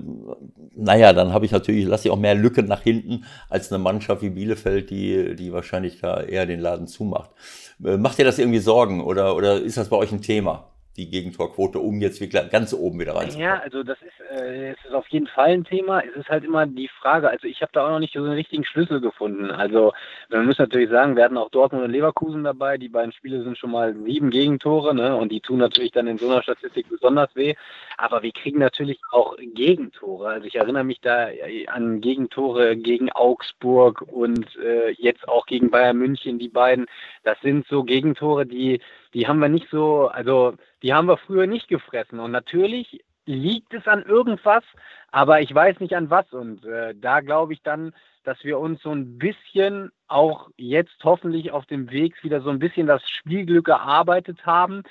naja, dann habe ich natürlich, lasse ich auch mehr Lücken nach hinten als eine Mannschaft wie Bielefeld, die, die wahrscheinlich da eher den Laden zumacht. Macht ihr das irgendwie Sorgen oder, oder ist das bei euch ein Thema? Die Gegentorquote, um jetzt wirklich ganz oben wieder reinzukommen? Ja, also das ist, äh, es ist auf jeden Fall ein Thema. Es ist halt immer die Frage, also ich habe da auch noch nicht so einen richtigen Schlüssel gefunden. Also man muss natürlich sagen, wir hatten auch Dortmund und Leverkusen dabei. Die beiden Spiele sind schon mal sieben Gegentore, ne? Und die tun natürlich dann in so einer Statistik besonders weh. Aber wir kriegen natürlich auch Gegentore. Also ich erinnere mich da an Gegentore gegen Augsburg und äh, jetzt auch gegen Bayern München, die beiden. Das sind so Gegentore, die die haben wir nicht so, also die haben wir früher nicht gefressen. Und natürlich liegt es an irgendwas, aber ich weiß nicht an was. Und äh, da glaube ich dann, dass wir uns so ein bisschen auch jetzt hoffentlich auf dem Weg wieder so ein bisschen das Spielglück erarbeitet haben.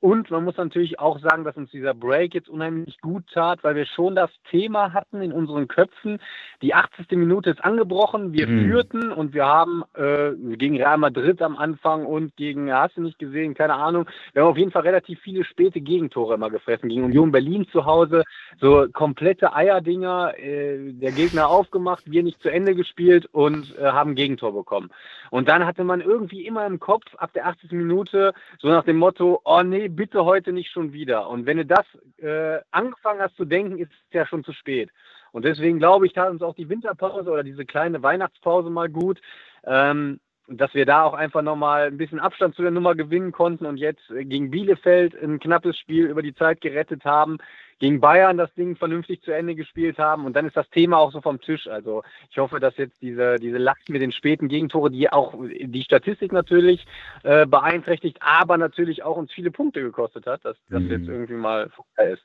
Und man muss natürlich auch sagen, dass uns dieser Break jetzt unheimlich gut tat, weil wir schon das Thema hatten in unseren Köpfen. Die 80. Minute ist angebrochen, wir mhm. führten und wir haben äh, gegen Real Madrid am Anfang und gegen, hast du nicht gesehen, keine Ahnung, wir haben auf jeden Fall relativ viele späte Gegentore immer gefressen. Gegen Union Berlin zu Hause, so komplette Eierdinger, äh, der Gegner aufgemacht, wir nicht zu Ende gespielt und äh, haben Gegentor bekommen. Und dann hatte man irgendwie immer im Kopf ab der 80. Minute so nach dem Motto, oh nee, bitte heute nicht schon wieder. Und wenn du das äh, angefangen hast zu denken, ist es ja schon zu spät. Und deswegen glaube ich, tat uns auch die Winterpause oder diese kleine Weihnachtspause mal gut, ähm, dass wir da auch einfach nochmal ein bisschen Abstand zu der Nummer gewinnen konnten und jetzt gegen Bielefeld ein knappes Spiel über die Zeit gerettet haben gegen Bayern das Ding vernünftig zu Ende gespielt haben und dann ist das Thema auch so vom Tisch. Also ich hoffe, dass jetzt diese, diese Last mit den späten Gegentore, die auch die Statistik natürlich äh, beeinträchtigt, aber natürlich auch uns viele Punkte gekostet hat, dass das mhm. jetzt irgendwie mal vorbei ist.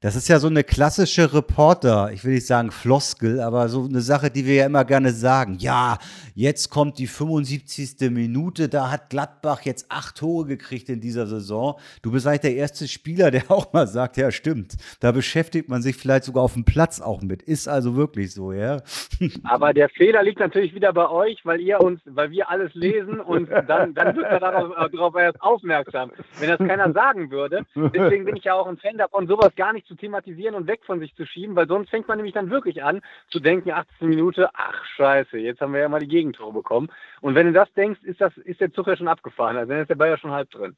Das ist ja so eine klassische Reporter, ich will nicht sagen Floskel, aber so eine Sache, die wir ja immer gerne sagen. Ja, jetzt kommt die 75. Minute, da hat Gladbach jetzt acht Tore gekriegt in dieser Saison. Du bist eigentlich der erste Spieler, der auch mal sagt, ja stimmt, da beschäftigt man sich vielleicht sogar auf dem Platz auch mit. Ist also wirklich so, ja. Aber der Fehler liegt natürlich wieder bei euch, weil ihr uns, weil wir alles lesen und dann, dann wird er darauf, darauf erst aufmerksam. Wenn das keiner sagen würde, deswegen bin ich ja auch ein Fan davon, sowas gar nicht zu thematisieren und weg von sich zu schieben, weil sonst fängt man nämlich dann wirklich an zu denken, 18 Minute, ach scheiße, jetzt haben wir ja mal die Gegentore bekommen. Und wenn du das denkst, ist, das, ist der Zug ja schon abgefahren, also dann ist der Ball ja schon halb drin.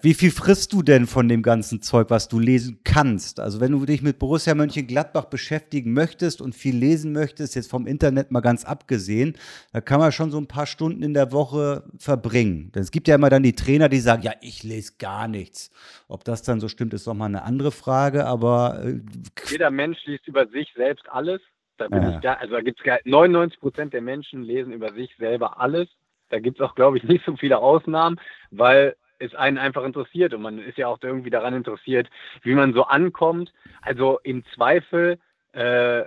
Wie viel frisst du denn von dem ganzen Zeug, was du lesen kannst? Also wenn du dich mit Borussia Mönchengladbach beschäftigen möchtest und viel lesen möchtest, jetzt vom Internet mal ganz abgesehen, da kann man schon so ein paar Stunden in der Woche verbringen. Denn es gibt ja immer dann die Trainer, die sagen, ja, ich lese gar nichts. Ob das dann so stimmt, ist nochmal eine andere Frage, aber... Äh, Jeder Mensch liest über sich selbst alles. Da bin ja. ich da, also da gibt es 99 Prozent der Menschen lesen über sich selber alles. Da gibt es auch, glaube ich, nicht so viele Ausnahmen, weil es einen einfach interessiert und man ist ja auch irgendwie daran interessiert, wie man so ankommt. Also im Zweifel äh,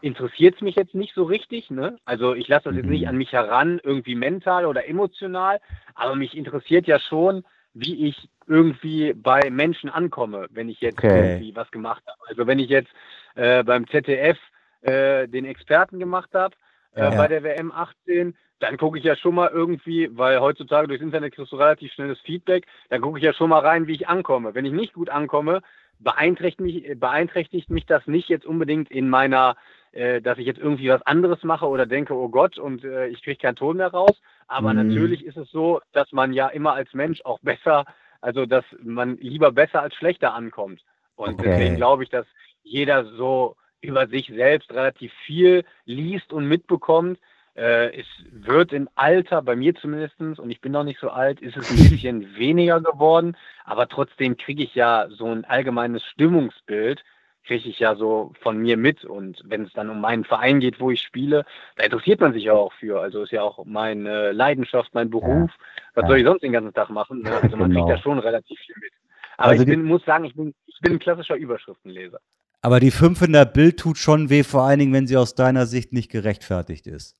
interessiert es mich jetzt nicht so richtig. Ne? Also ich lasse das jetzt nicht mhm. an mich heran, irgendwie mental oder emotional, aber mich interessiert ja schon, wie ich irgendwie bei Menschen ankomme, wenn ich jetzt okay. irgendwie was gemacht habe. Also wenn ich jetzt äh, beim ZDF äh, den Experten gemacht habe, äh, ja. bei der WM 18, dann gucke ich ja schon mal irgendwie, weil heutzutage durchs Internet kriegst du relativ schnelles Feedback, dann gucke ich ja schon mal rein, wie ich ankomme. Wenn ich nicht gut ankomme, beeinträchtigt mich, beeinträchtigt mich das nicht jetzt unbedingt in meiner, äh, dass ich jetzt irgendwie was anderes mache oder denke, oh Gott, und äh, ich kriege keinen Ton mehr raus. Aber mhm. natürlich ist es so, dass man ja immer als Mensch auch besser, also dass man lieber besser als schlechter ankommt. Und okay. deswegen glaube ich, dass jeder so über sich selbst relativ viel liest und mitbekommt. Äh, es wird im Alter, bei mir zumindest, und ich bin noch nicht so alt, ist es ein bisschen weniger geworden, aber trotzdem kriege ich ja so ein allgemeines Stimmungsbild, kriege ich ja so von mir mit. Und wenn es dann um meinen Verein geht, wo ich spiele, da interessiert man sich ja auch für. Also ist ja auch meine Leidenschaft, mein Beruf. Was ja. soll ich sonst den ganzen Tag machen? Ne? Also man genau. kriegt da schon relativ viel mit. Aber also ich bin, muss sagen, ich bin, ich bin ein klassischer Überschriftenleser. Aber die 5 in der Bild tut schon weh, vor allen Dingen, wenn sie aus deiner Sicht nicht gerechtfertigt ist.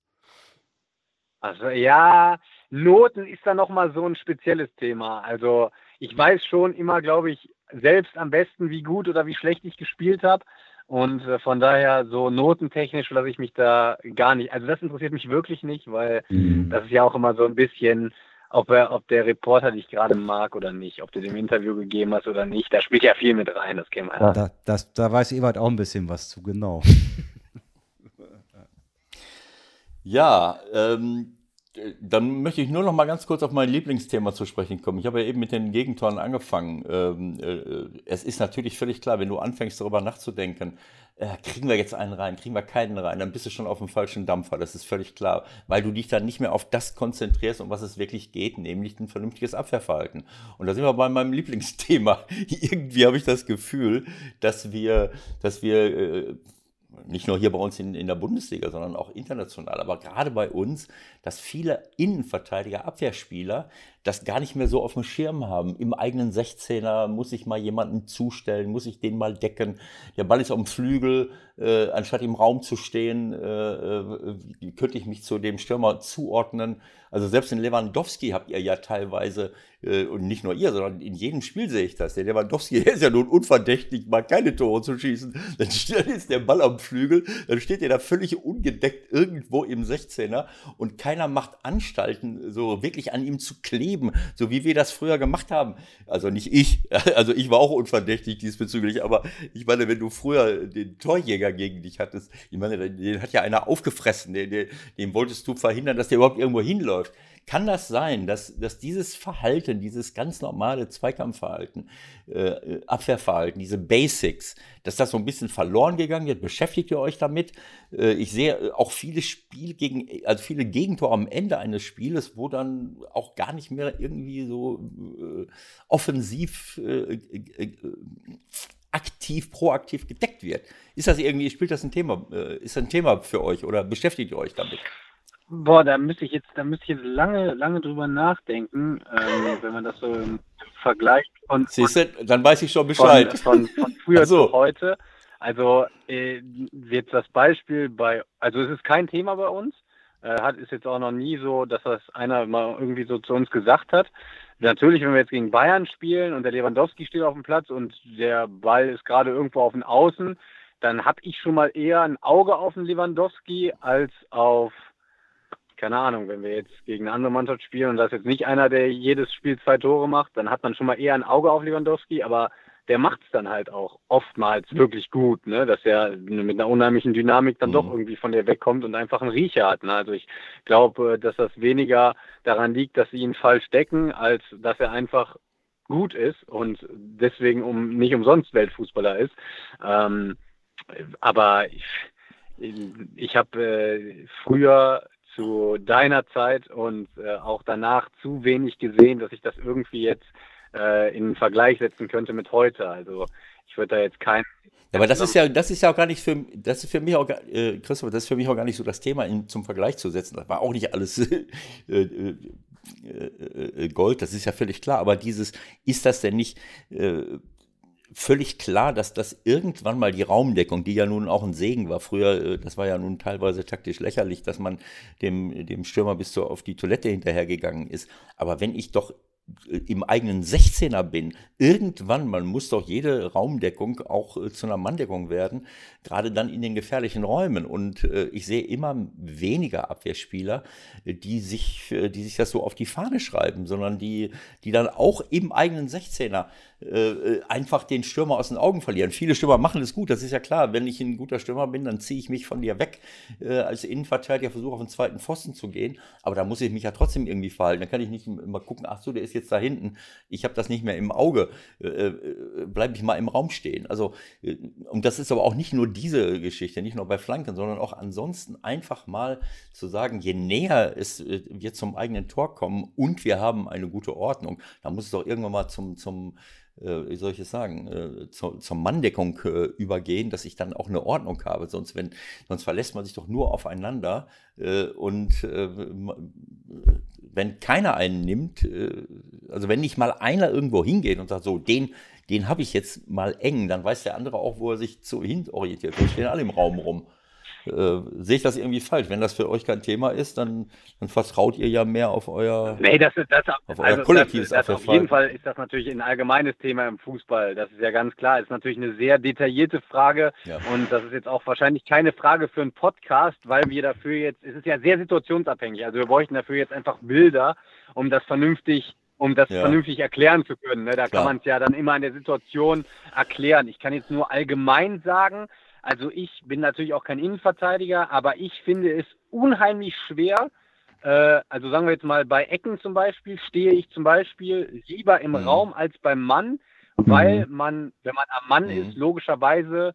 Also ja, Noten ist da nochmal so ein spezielles Thema. Also ich weiß schon immer, glaube ich, selbst am besten, wie gut oder wie schlecht ich gespielt habe. Und äh, von daher so notentechnisch lasse ich mich da gar nicht. Also das interessiert mich wirklich nicht, weil mhm. das ist ja auch immer so ein bisschen, ob, er, ob der Reporter dich gerade mag oder nicht, ob du dem Interview gegeben hast oder nicht. Da spielt ja viel mit rein, das kennen wir ja. Da, das, da weiß Ewald auch ein bisschen was zu, genau. ja, ähm, dann möchte ich nur noch mal ganz kurz auf mein Lieblingsthema zu sprechen kommen. Ich habe ja eben mit den Gegentoren angefangen. Ähm, äh, es ist natürlich völlig klar, wenn du anfängst darüber nachzudenken, äh, kriegen wir jetzt einen rein, kriegen wir keinen rein, dann bist du schon auf dem falschen Dampfer. Das ist völlig klar, weil du dich dann nicht mehr auf das konzentrierst, um was es wirklich geht, nämlich ein vernünftiges Abwehrverhalten. Und da sind wir bei meinem Lieblingsthema. Irgendwie habe ich das Gefühl, dass wir, dass wir äh, nicht nur hier bei uns in, in der Bundesliga, sondern auch international, aber gerade bei uns, dass viele Innenverteidiger, Abwehrspieler das gar nicht mehr so auf dem Schirm haben. Im eigenen 16er muss ich mal jemanden zustellen, muss ich den mal decken. Der Ball ist dem Flügel, äh, anstatt im Raum zu stehen, äh, äh, könnte ich mich zu dem Stürmer zuordnen. Also selbst in Lewandowski habt ihr ja teilweise, äh, und nicht nur ihr, sondern in jedem Spiel sehe ich das. Der Lewandowski ist ja nun unverdächtig, mal keine Tore zu schießen. Dann ist der Ball am Flügel, dann steht er da völlig ungedeckt irgendwo im 16er und keiner macht Anstalten, so wirklich an ihm zu kleben, so wie wir das früher gemacht haben. Also nicht ich, also ich war auch unverdächtig diesbezüglich, aber ich meine, wenn du früher den Torjäger gegen dich hattest, ich meine, den hat ja einer aufgefressen, den, den, den wolltest du verhindern, dass der überhaupt irgendwo hinläuft läuft. Kann das sein, dass, dass dieses Verhalten, dieses ganz normale Zweikampfverhalten, äh, Abwehrverhalten, diese Basics, dass das so ein bisschen verloren gegangen wird? Beschäftigt ihr euch damit? Äh, ich sehe auch viele Spiel gegen, also viele Gegentore am Ende eines Spieles, wo dann auch gar nicht mehr irgendwie so äh, offensiv äh, äh, aktiv, proaktiv gedeckt wird. Ist das irgendwie, spielt das ein Thema, äh, ist das ein Thema für euch oder beschäftigt ihr euch damit? Boah, da müsste ich jetzt, da müsste ich jetzt lange, lange drüber nachdenken, ähm, wenn man das so im Vergleich von, Siehst du, dann weiß ich schon Bescheid. Von, von, von früher so. zu heute. Also äh, jetzt das Beispiel bei, also es ist kein Thema bei uns, äh, hat ist jetzt auch noch nie so, dass das einer mal irgendwie so zu uns gesagt hat. Natürlich, wenn wir jetzt gegen Bayern spielen und der Lewandowski steht auf dem Platz und der Ball ist gerade irgendwo auf den Außen, dann habe ich schon mal eher ein Auge auf den Lewandowski als auf keine Ahnung, wenn wir jetzt gegen eine andere Mannschaft spielen und das ist jetzt nicht einer, der jedes Spiel zwei Tore macht, dann hat man schon mal eher ein Auge auf Lewandowski, aber der macht es dann halt auch oftmals wirklich gut, ne? dass er mit einer unheimlichen Dynamik dann mhm. doch irgendwie von der wegkommt und einfach einen Riecher hat. Ne? Also ich glaube, dass das weniger daran liegt, dass sie ihn falsch decken, als dass er einfach gut ist und deswegen um nicht umsonst Weltfußballer ist. Ähm, aber ich, ich habe äh, früher zu deiner Zeit und äh, auch danach zu wenig gesehen, dass ich das irgendwie jetzt äh, in Vergleich setzen könnte mit heute. Also ich würde da jetzt kein. aber das ist ja, das ist ja auch gar nicht für, das ist für mich auch, äh, Christopher, das ist für mich auch gar nicht so das Thema in, zum Vergleich zu setzen. Das war auch nicht alles äh, äh, äh, Gold, das ist ja völlig klar. Aber dieses, ist das denn nicht äh, völlig klar, dass das irgendwann mal die Raumdeckung, die ja nun auch ein Segen war, früher, äh, das war ja nun teilweise taktisch lächerlich, dass man dem, dem Stürmer bis so auf die Toilette hinterhergegangen ist. Aber wenn ich doch im eigenen 16er bin, irgendwann, man muss doch jede Raumdeckung auch äh, zu einer Manndeckung werden, gerade dann in den gefährlichen Räumen. Und äh, ich sehe immer weniger Abwehrspieler, die sich, äh, die sich das so auf die Fahne schreiben, sondern die, die dann auch im eigenen 16er äh, einfach den Stürmer aus den Augen verlieren. Viele Stürmer machen es gut, das ist ja klar. Wenn ich ein guter Stürmer bin, dann ziehe ich mich von dir weg äh, als Innenverteidiger, versuche auf den zweiten Pfosten zu gehen. Aber da muss ich mich ja trotzdem irgendwie verhalten. Dann kann ich nicht immer gucken, ach so, der ist jetzt da hinten. Ich habe das nicht mehr im Auge. Äh, äh Bleibe ich mal im Raum stehen. Also, äh, und das ist aber auch nicht nur diese Geschichte, nicht nur bei Flanken, sondern auch ansonsten einfach mal zu sagen, je näher es äh, wir zum eigenen Tor kommen und wir haben eine gute Ordnung, dann muss es doch irgendwann mal zum, zum äh, wie soll ich es sagen, äh, zur, zur Manndeckung äh, übergehen, dass ich dann auch eine Ordnung habe. Sonst, wenn, sonst verlässt man sich doch nur aufeinander äh, und äh, wenn keiner einen nimmt, äh, also wenn nicht mal einer irgendwo hingeht und sagt, so, den, den habe ich jetzt mal eng, dann weiß der andere auch, wo er sich zu hin orientiert. Wir stehen alle im Raum rum äh, sehe ich das irgendwie falsch. Wenn das für euch kein Thema ist, dann, dann vertraut ihr ja mehr auf euer, nee, das ist, das, auf euer also kollektives das, das Auf jeden Fall ist das natürlich ein allgemeines Thema im Fußball. Das ist ja ganz klar. Ist natürlich eine sehr detaillierte Frage ja. und das ist jetzt auch wahrscheinlich keine Frage für einen Podcast, weil wir dafür jetzt, es ist ja sehr situationsabhängig. Also wir bräuchten dafür jetzt einfach Bilder, um das vernünftig um das ja. vernünftig erklären zu können. Ne? Da Klar. kann man es ja dann immer in der Situation erklären. Ich kann jetzt nur allgemein sagen, also ich bin natürlich auch kein Innenverteidiger, aber ich finde es unheimlich schwer. Äh, also sagen wir jetzt mal bei Ecken zum Beispiel, stehe ich zum Beispiel lieber im mhm. Raum als beim Mann, weil mhm. man, wenn man am Mann mhm. ist, logischerweise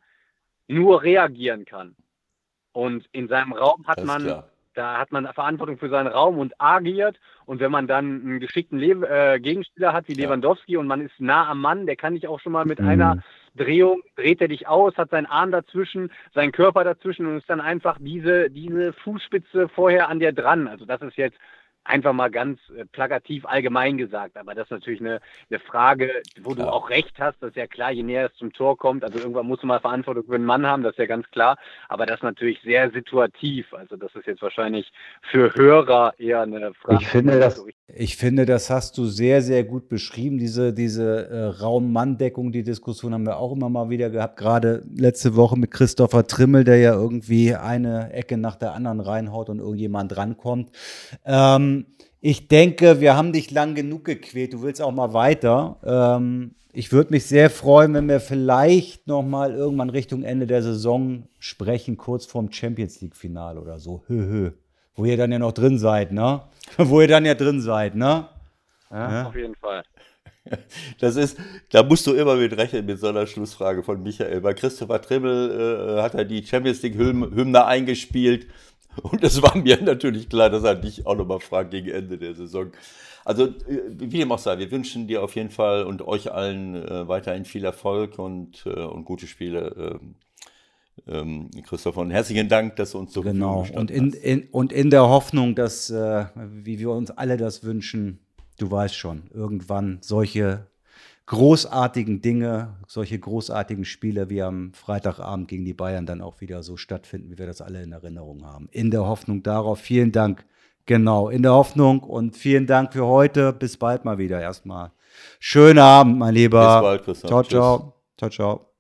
nur reagieren kann. Und in seinem Raum hat man klar. Da hat man Verantwortung für seinen Raum und agiert. Und wenn man dann einen geschickten Le äh, Gegenspieler hat wie ja. Lewandowski und man ist nah am Mann, der kann dich auch schon mal mit mhm. einer Drehung, dreht er dich aus, hat seinen Arm dazwischen, seinen Körper dazwischen und ist dann einfach diese, diese Fußspitze vorher an dir dran. Also das ist jetzt einfach mal ganz äh, plakativ allgemein gesagt. Aber das ist natürlich eine, eine Frage, wo du auch recht hast. Das ist ja klar, je näher es zum Tor kommt. Also irgendwann muss man Verantwortung für einen Mann haben, das ist ja ganz klar. Aber das ist natürlich sehr situativ. Also das ist jetzt wahrscheinlich für Hörer eher eine Frage. Ich finde, das, ich finde, das hast du sehr, sehr gut beschrieben. Diese, diese äh, Raum-Mann-Deckung, die Diskussion haben wir auch immer mal wieder gehabt. Gerade letzte Woche mit Christopher Trimmel, der ja irgendwie eine Ecke nach der anderen reinhaut und irgendjemand drankommt. Ähm, ich denke, wir haben dich lang genug gequält. Du willst auch mal weiter. Ähm, ich würde mich sehr freuen, wenn wir vielleicht noch mal irgendwann Richtung Ende der Saison sprechen, kurz vorm Champions League-Finale oder so. Hö, hö. Wo ihr dann ja noch drin seid, ne? Wo ihr dann ja drin seid, ne? Ja, auf jeden Fall. Das ist, da musst du immer mit rechnen mit so einer Schlussfrage von Michael. Bei Christopher Trimmel äh, hat er die Champions League Hymne eingespielt und es war mir natürlich klar, dass er dich auch nochmal fragt gegen Ende der Saison. Also, äh, wie dem auch sei, wir wünschen dir auf jeden Fall und euch allen äh, weiterhin viel Erfolg und, äh, und gute Spiele. Ähm, ähm, Christoph, und herzlichen Dank, dass du uns so Genau, und in, in, und in der Hoffnung, dass, äh, wie wir uns alle das wünschen, du weißt schon, irgendwann solche großartigen Dinge, solche großartigen Spiele wie am Freitagabend gegen die Bayern dann auch wieder so stattfinden, wie wir das alle in Erinnerung haben. In der Hoffnung darauf. Vielen Dank. Genau, in der Hoffnung und vielen Dank für heute. Bis bald mal wieder erstmal. Schönen Abend, mein Lieber. Bis bald, Christoph. Ciao, ciao. Ciao, ciao.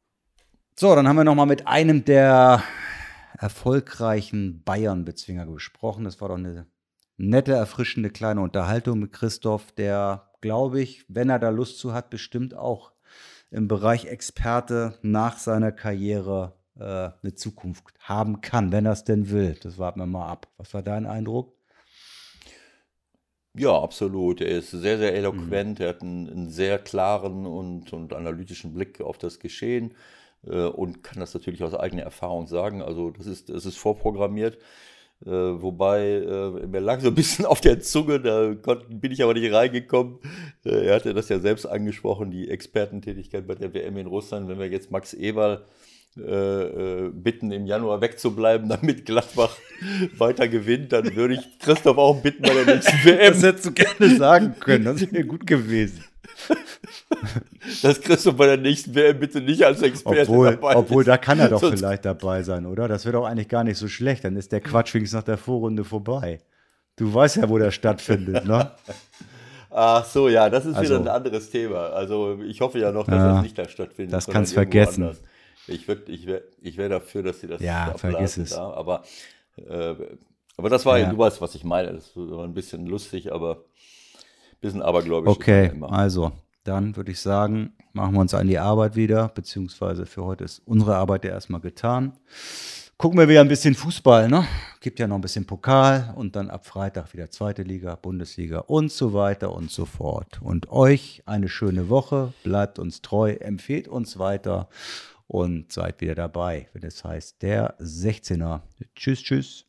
So, dann haben wir noch mal mit einem der erfolgreichen Bayern-Bezwinger gesprochen. Das war doch eine nette, erfrischende kleine Unterhaltung mit Christoph, der glaube ich, wenn er da Lust zu hat, bestimmt auch im Bereich Experte nach seiner Karriere äh, eine Zukunft haben kann, wenn er es denn will. Das warten wir mal ab. Was war dein Eindruck? Ja, absolut. Er ist sehr, sehr eloquent. Mhm. Er hat einen, einen, sehr klaren und, und analytischen Blick auf das Geschehen äh, und kann das natürlich aus eigener Erfahrung sagen. Also das ist, das ist vorprogrammiert. Äh, wobei äh, mir lag so ein bisschen auf der Zunge, da konnt, bin ich aber nicht reingekommen. Äh, er hatte das ja selbst angesprochen, die Expertentätigkeit bei der WM in Russland. Wenn wir jetzt Max Eberl äh, äh, bitten, im Januar wegzubleiben, damit Gladbach weiter gewinnt, dann würde ich Christoph auch bitten bei der nächsten WM. Das hättest du gerne sagen können, das wäre gut gewesen. Dass Christoph bei der nächsten WM bitte nicht als Experte Obwohl, dabei obwohl da kann er doch Sonst- vielleicht dabei sein, oder? Das wäre doch eigentlich gar nicht so schlecht. Dann ist der Quatsch wenigstens nach der Vorrunde vorbei. Du weißt ja, wo der stattfindet, ne? Ach so, ja, das ist Also- wieder ein anderes Thema. Also ich hoffe ja noch, dass Ja, das nicht da stattfindet. das kannst irgendwo vergessen. anders. Ich, würd- ich wäre ich wär dafür, dass sie das Ja, vergiss es. Da, aber, äh, aber das war, Ja. du weißt, was ich meine. Das war ein bisschen lustig, aber bisschen abergläubisch. Okay, also, dann würde ich sagen, machen wir uns an die Arbeit wieder, beziehungsweise für heute ist unsere Arbeit ja erstmal getan. Gucken wir wieder ein bisschen Fußball, ne? Gibt ja noch ein bisschen Pokal und dann ab Freitag wieder zweite Liga, Bundesliga und so weiter und so fort. Und euch eine schöne Woche, bleibt uns treu, empfehlt uns weiter und seid wieder dabei, wenn es heißt der 16er. Tschüss, tschüss.